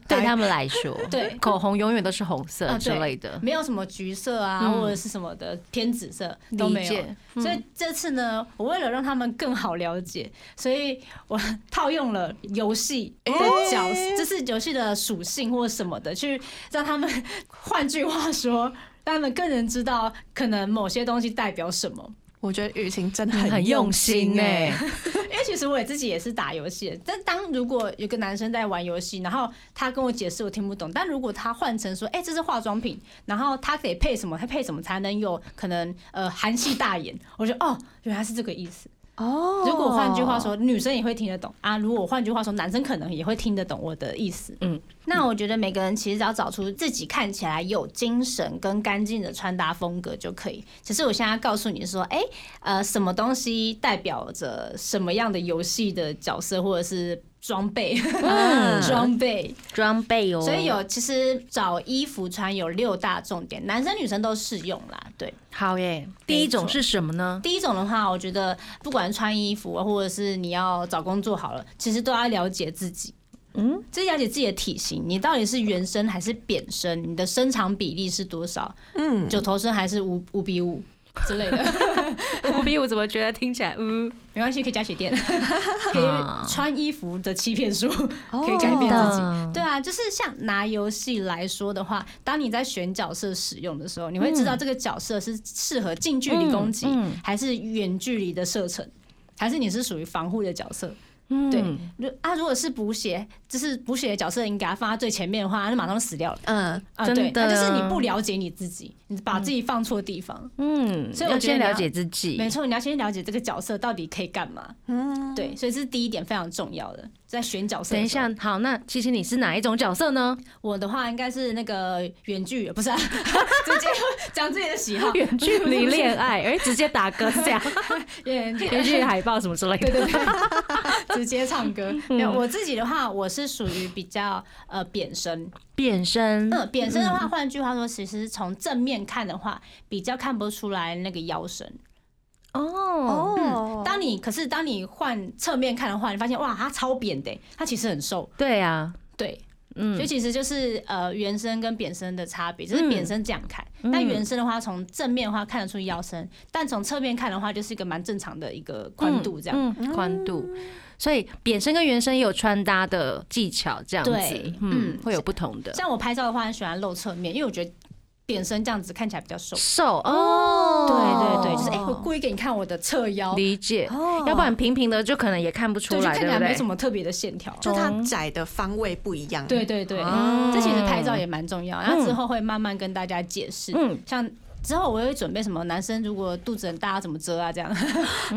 A: 对他们来说，(laughs)
B: 对
A: 口红永远都是红色之类的。
B: 没有什么橘色啊，
A: 嗯。
B: 或者是什么的偏紫色都没有。
A: 理解。嗯
B: 所以这次呢，我为了让他们更好了解，所以我套用了游戏的角色，就是游戏的属性或什么的，去让他们，换句话说，让他们更能知道可能某些东西代表什么。
C: 我觉得雨晴真的
A: 很
C: 用
A: 用心
C: 哎、
A: 哎，(laughs)
B: 因为其实我也自己也是打游戏的，但当如果有个男生在玩游戏，然后他跟我解释我听不懂，但如果他换成说，哎、这是化妆品，然后他得配什么，他配什么才能有可能呃韩系大眼，我觉得哦，原来是这个意思。
C: 哦
B: 如果换句话说，女生也会听得懂啊。如果换句话说，男生可能也会听得懂我的意思。
A: 嗯
B: 嗯，那我觉得每个人其实只要找出自己看起来有精神跟干净的穿搭风格就可以。只是我现在告诉你说，哎、呃，什么东西代表着什么样的游戏的角色或者是装备，
A: 嗯 (laughs)
B: 装备。
A: 装备哦。
B: 所以有其实找衣服穿有六大重点，男生女生都适用啦。对。
A: 好耶。第一种是什么呢？
B: 第一种的话，我觉得不管穿衣服啊，或者是你要找工作好了，其实都要了解自己。
A: 嗯，
B: 就是了解自己的体型，你到底是圆身还是扁身，你的身长比例是多少，
C: 嗯，
B: 九头身还是五五比五之类的，
A: 五 (laughs) 比我怎么觉得听起来嗯？
B: 没关系，可以加血垫，(laughs) 可
A: 啊。
B: 以穿衣服的欺骗术，
C: 哦。
B: 可以改变自己。
A: 的。
B: 对啊，就是像拿游戏来说的话，当你在选角色使用的时候，你会知道这个角色是适合近距离攻击，还是远距离的射程，还是你是属于防护的角色。
A: 嗯
B: 对，如啊，如果是补血，就是补血的角色，你给他放在最前面的话，他就马上就死掉了。
C: 嗯，
B: 啊，对，那就是你不了解你自己，你把自己放错地方。
A: 嗯，
B: 所以我
A: 要先了解自己。
B: 没错，你要先了解这个角色到底可以干嘛。
C: 嗯，
B: 对，所以这是第一点非常重要的，在选角色。
A: 等一下，，好，那其实你是哪一种角色呢？
B: 我的话应该是那个远距，不是、啊、(laughs) 直接讲自己的喜好，
A: 远距离恋爱，哎直接打歌这样，(laughs)
B: 远距
A: 远海报什么之类的。
B: 对对对，(laughs) 直接唱歌。没有，我自己的话，我是属于比较呃扁身。
A: 扁身，
B: 嗯，扁身的话，换句话说，其实从正面看的话，比较看不出来那个腰身。
A: 哦，
C: 哦，
B: 当你可是当你换侧面看的话，你发现哇，它超扁的，它其实很瘦。
A: 对啊，
B: 对，嗯所以其实就是呃原声跟扁身的差别，就是扁身这样看，
A: 嗯
B: 但原声的话从正面的话看得出腰身，但从侧面看的话就是一个蛮正常的一个宽度这样。
A: 嗯，宽度。所以扁身跟原身也有穿搭的技巧，这样子
B: 对，
A: 嗯
B: 嗯，
A: 会有不同的。
B: 像我拍照的话，很喜欢露侧面，因为我觉得扁身这样子看起来比较瘦。
A: 瘦哦，
B: 对意给你看我的侧腰，
A: 理解，
C: 哦
A: 要不然平平的就可能也看不出来，对不对
B: 看起来没什？么特别的线条。
C: 就它窄的方位不一样。
B: 对对对，
A: 哦
B: 这其实拍照也蛮重要，然后之后会慢慢跟大家解释。
A: 嗯
B: 像之后我会准备什么，男生如果肚子很大怎么遮啊，这样。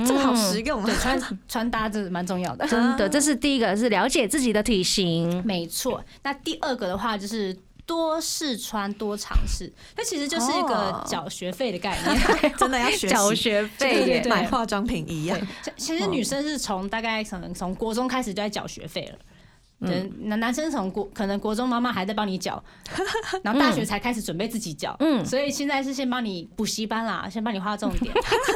C: 这个好实用
B: 对，
C: 啊！
B: 穿穿搭这蛮重要的。
A: 真的，这是第一个，是了解自己的体型。
B: 没错，那第二个的话就是多试穿、多尝试，它其实就是一个
C: 哦。
B: 缴学费的概念。(laughs)
C: 真的要学，
A: 缴学费。
C: 买化妆品一样。
B: 其实女生是从大概可能从国中开始就在缴学费了。对，男男生从国可能国中妈妈还在帮你缴，(laughs) 然后大学才开始准备自己缴，
A: 嗯。
B: 所以现在是先帮你补习班啦，先帮你划重点，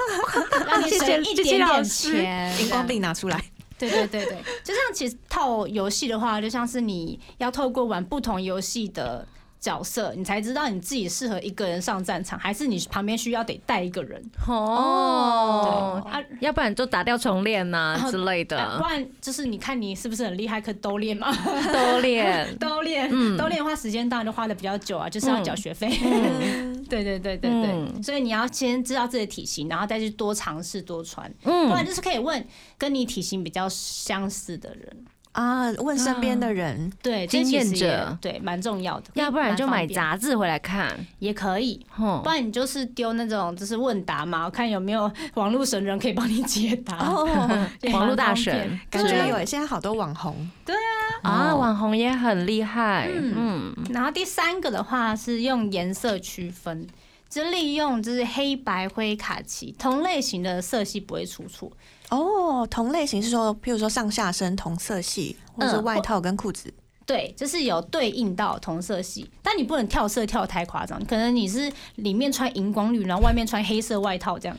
B: (laughs) 让你省一点点钱。
C: 荧光笔拿出来，
B: 对对对对，就像其实套游戏的话，就像是你要透过玩不同游戏的角色，你才知道你自己适合一个人上战场，还是你旁边需要得带一个人。
A: 哦
B: 对，啊，
A: 要不然就打掉重练呐之类
B: 啊不，然就是你看你是不是很厉害，可以都练嘛？
A: 都练。(laughs)
B: 都练，
A: 嗯
B: 都练的话时间当然就花的比较久啊，就是要缴学费。
C: 嗯，(laughs)
B: 对对对对对，
A: 嗯
B: 所以你要先知道自己的体型，然后再去多尝试多穿，
A: 嗯
B: 不然就是可以问跟你体型比较相似的人。
C: 啊，问身边的人，
B: 对，这
A: 经验者。
B: 对蛮重要的，
A: 要不然就买杂志回来看。
B: 也可以，不，然你就是丢那种就是问答嘛，我看有没有网络神人可以帮你解答。(laughs)
A: 网络大神。
C: 感觉有现在好多网红，对
A: 啊，网红也很厉害。
B: 嗯。
A: 嗯，
B: 然后第三个的话是用颜色区分，就利用就是黑白灰卡其同类型的色系不会出错。
C: 哦，同类型是说，譬如说上下身同色系，或是
B: 嗯
C: 外套跟裤子。
B: 对，就是有对应到同色系，但你不能跳色跳太夸张，可能你是里面穿荧光绿，然后外面穿黑色外套这样。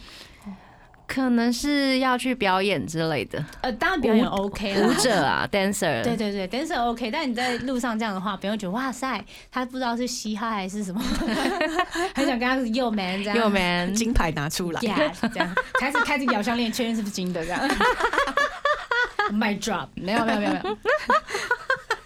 A: 可能是要去表演之类的，
B: 呃，当然表演 OK 啦
A: 舞者啊，(laughs) dancer。
B: 对对对，dancer OK，但你在路上这样的话，别人会觉得哇塞，他不知道是嘻哈还是什么，(laughs) 很想跟他是 yo man 这样。
A: 右 man，
C: 金牌拿出来
B: ，Yeah，这样开始开始咬项链，确认是不是金的这样。(laughs) My drop，没有没有没有没有，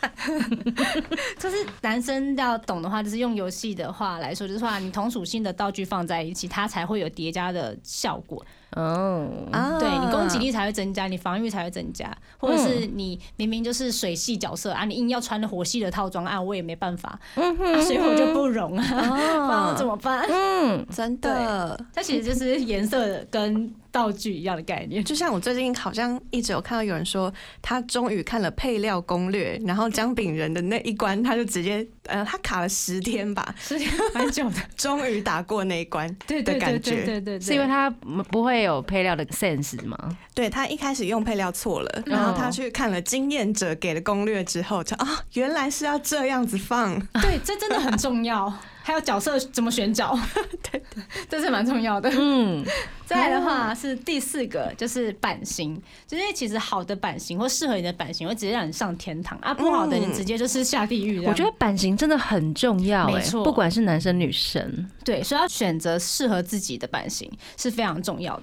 B: (laughs) 就是男生要懂的话，就是用游戏的话来说，就是话你同属性的道具放在一起，它才会有叠加的效果。
A: 哦，
C: 啊
B: 对你攻击力才会增加，你防御才会增加，或者是你明明就是水系角色啊，你硬要穿的火系的套装啊，我也没办法，啊水火就不容啊，不知道怎么办？
A: 嗯，
C: 真的。
B: 它其实就是颜色跟道具一样的概念。
C: 就像我最近好像一直有看到有人说，他终于看了配料攻略，然后姜饼人的那一关，他就直接呃，他卡了十天吧，
B: 十天蛮久的，(laughs)
C: 终于打过那一关
B: 对
C: 的感
B: 对对对
C: 觉。
B: 对对，
A: 是因为他不会有配料的 sense 吗？
C: 对他一开始用配料错了，然后他去看了经验者给的攻略之后，就啊，原来是要这样子放。
B: 对，这真的很重要。还有角色怎么选角，(laughs) 对对，这是蛮重要的。
A: 嗯，
B: 再来的话是第四个，就是版型，就是因为其实好的版型或适合你的版型会直接让你上天堂啊，不好的你直接就是下地狱。
A: 我觉得版型真的很重要，哎，
B: 没错
A: 不管是男生女生。
B: 对，所以要选择适合自己的版型是非常重要的。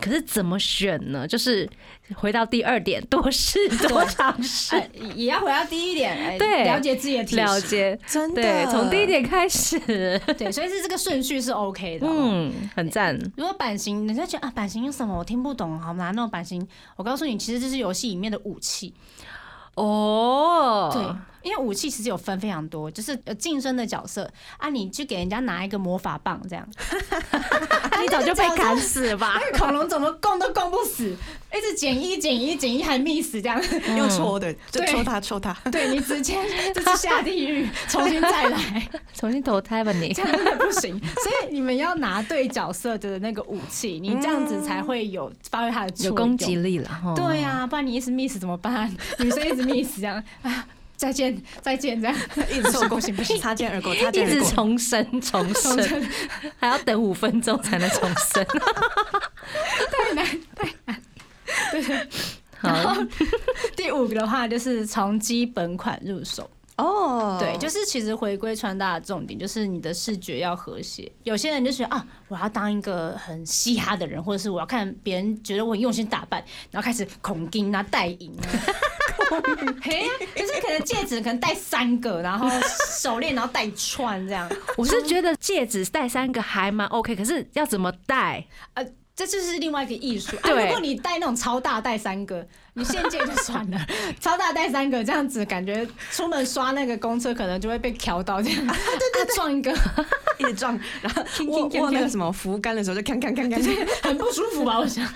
A: 可是怎么选呢？就是回到第二点，多试多尝试，
B: 呃，(laughs) 也要回到第一点，哎
A: 对
B: 了解自己的
A: 了解。
C: 真的，
A: 对，从第一点开始，(laughs)
B: 对，所以是这个顺序是 OK 的。嗯。
A: 嗯，很赞。
B: 如果版型，人家觉得啊，版型有什么我听不懂，好难哦。版型，我告诉你，其实这是游戏里面的武器。
A: 哦，
B: 对，因为武器其实有分非常多，就是有晋升的角色啊，你去给人家拿一个魔法棒这样，(laughs)
A: 你早就被砍死了吧？(laughs)
B: 那个恐龙怎么攻都攻不死，一直减一减一减一还 miss 这样，(laughs)
C: 用戳的，就
B: 对
C: 戳他戳他。
B: 对你直接就是下地狱，重新再来，
A: 重新投胎吧你
B: 这。样真的不行。所以你们要拿对角色的那个武器，你这样子才会有发挥它的
A: 有攻击。力了哈。
B: 对呀、不然你一直 miss 怎么办？女生一直 miss 这样啊，再见再见这样，
C: 一直错 (laughs) 过，行不行？擦肩而过，擦
A: 一直
C: 肩而过。
A: 重生重生，还要等五分钟才能重生。
B: 太难太难。对
A: 好
B: 后，第五个的话就是从基本款入手。
C: 哦，
B: 对，就是其实回归穿搭的重点就是你的视觉要和谐。有些人就觉得啊，我要当一个很嘻哈的人，或者是我要看别人觉得我很用心打扮，然后开始孔金啊、戴银啊，(laughs) 嘿，就是可能戒指可能戴三个，然后手链然后戴一串这样。
A: 我是觉得戒指戴三个还蛮 OK，可是要怎么戴？
B: 呃，这就是另外一个艺术。啊，如果你戴那种超大戴三个，你现戒就算了，(laughs) 超大戴三个这样子，感觉出门刷那个公车可能就会被挑到这样，对对对，撞一个
C: 一直撞，然后握握那个什么扶杆的时候就看看看看，
B: 很不舒服吧？我想，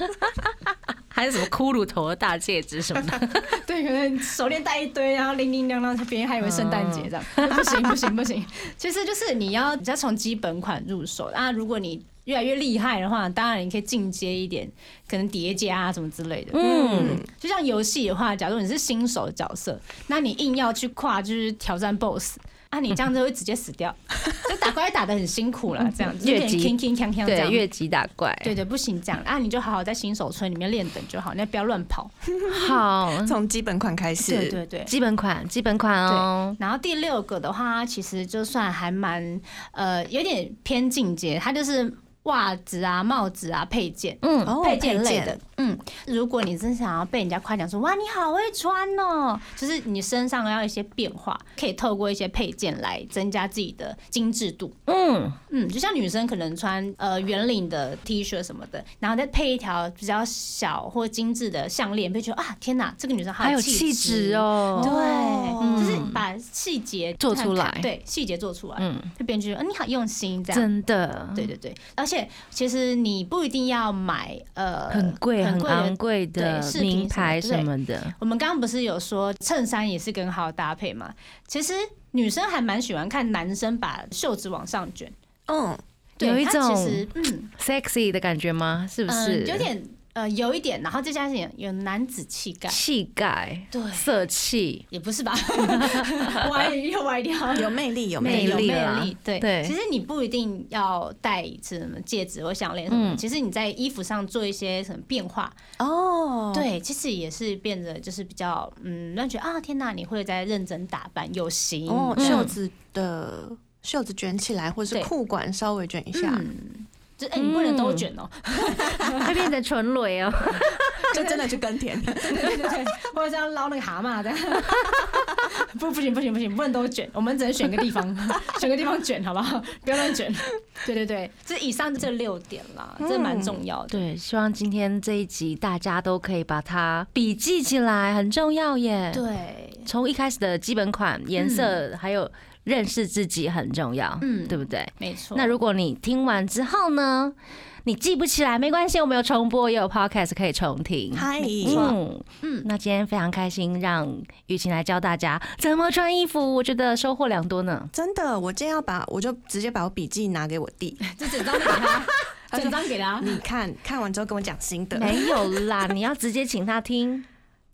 B: (laughs)
A: 还是什么骷髅头的大戒指什么的？
B: 对，可能手链戴一堆，然后零零亮亮，别人还以为圣诞节这样，(laughs) 不行不行不行。其实就是你要你要从基本款入手啊，如果你越来越厉害的话，当然你可以进阶一点，可能叠加啊什么之类的。
A: 嗯，
B: 就像游戏的话，假如你是新手角色，那你硬要去跨就是挑战 BOSS。啊，你这样子会直接死掉，(laughs) 就打怪打的很辛苦了，(laughs) 这样子
A: 越级
B: 铿铿锵锵
A: 对，越级打怪。
B: 对对不行这样啊，你就好好在新手村里面练等就好，你不要乱跑。
A: 好，(laughs)
C: 从基本款开始，
B: 对对对。
A: 基本款，基本款哦。
B: 然后第六个的话，其实就算还蛮呃有点偏进阶，它就是袜子啊、帽子啊、配件。
A: 嗯，
C: 哦
B: 配件类的，嗯，如果你真想要被人家夸奖说哇你好会穿哦，就是你身上要一些变化，可以透过一些配件来增加自己的精致度。
A: 嗯，
B: 嗯，就像女生可能穿呃圆领的 T 恤什么的，然后再配一条比较小或精致的项链，会觉得啊天哪，这个女生好
A: 还有
B: 气
A: 气质。哦。
B: 对，
C: 哦
B: 就是把细节
A: 做出来
B: 对，细节做出来，
A: 嗯，
B: 就别人觉得，嗯，你好用心这样。
A: 真的，
B: 对对对，而且其实你不一定要买呃
A: 很贵、很昂贵的名牌
B: 什么
A: 的。
B: 我们刚刚不是有说衬衫也是更好的搭配嘛？其实女生还蛮喜欢看男生把袖子往上卷，
C: 嗯，
A: 有一种
B: 其实嗯
A: sexy 的感觉吗？是不
B: 嗯、
A: 是？
B: 有点呃有一点，然后再加上有男子气概，
A: 气概，
B: 对
A: 色气。
B: 也不是吧？(laughs) 歪又歪掉，
C: 有魅力，有
A: 魅
C: 魅力，
B: 有魅
A: 力，
B: 对
A: 对
B: 其实你不一定要戴什么戒指或项链什么，
A: 嗯
B: 其实你在衣服上做一些什么变化，
C: 哦，，
B: 对，其实也是变得就是比较嗯，让人觉得啊，天哪，你会在认真打扮，有型
C: 哦，
A: 嗯
C: 袖子的袖子卷起来，或是
B: 对
C: 裤管稍微卷一下，
B: 嗯，就哎、你不能都卷哦、(laughs)
A: 会变成纯蕊哦。(laughs)
C: 就真的去耕田。(laughs)
B: 对对对，或者这样捞那个蛤蟆这样，不不行不行不行，不能都卷，我们只能选个地方，选个地方卷好不好？不要乱卷。对对对，这以上这六点啦，这蛮重要的。
A: 对，希望今天这一集大家都可以把它笔记起来，很重要耶。
B: 对，
A: 从一开始的基本款、颜色，还有认识自己很重要，
B: 嗯
A: 对不对？
B: 没错。
A: 那如果你听完之后呢，你记不起来没关系，我们有重播，也有 podcast 可以重听。
C: 嗨，
A: 嗯
B: 嗯
A: 那今天非常开心，让雨晴来教大家怎么穿衣服，我觉得收获良多呢。
C: 真的，我今天要把，我就直接把我笔记拿给我弟，(laughs)
B: 就整张给他，(laughs) 整张给他。
C: 你看看完之后跟我讲心得，
A: 没有啦，你要直接请他听。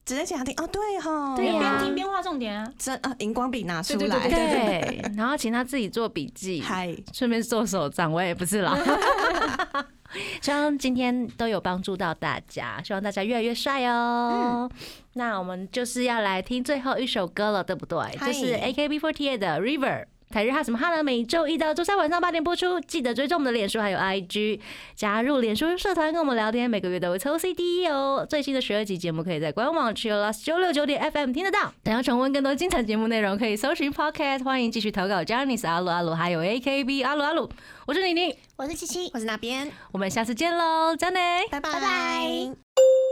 C: 直接请他听。哦，对哈，
A: 对呀
B: 边听边画重点啊。
C: 真啊，荧光笔拿出来，
A: 对，然后请他自己做笔记，
C: 嗨，
A: 顺便做手账。我也不是啦。(laughs) 希望今天都有帮助到大家，希望大家越来越帅哦。那我们就是要来听最后一首歌了，对不对？
C: 嗨
A: 就是 AKB48 的 River。台日哈什么哈呢？每周一到周三晚上八点播出，记得追踪我们的脸书还有 IG，加入脸书社团跟我们聊天，每个月都会抽 CD 哦。最新的十二集节目可以在官网 Chillus 九六九点 FM 听得到。想要重温更多精彩节目内容，可以搜寻 Podcast。欢迎继续投稿 j a n i c e 阿鲁阿鲁，还有 AKB 阿鲁阿鲁。我是妮妮，
B: 我是七七，
C: 我是那边，
A: 我们下次见喽 j a n i
C: 拜拜
B: 拜拜。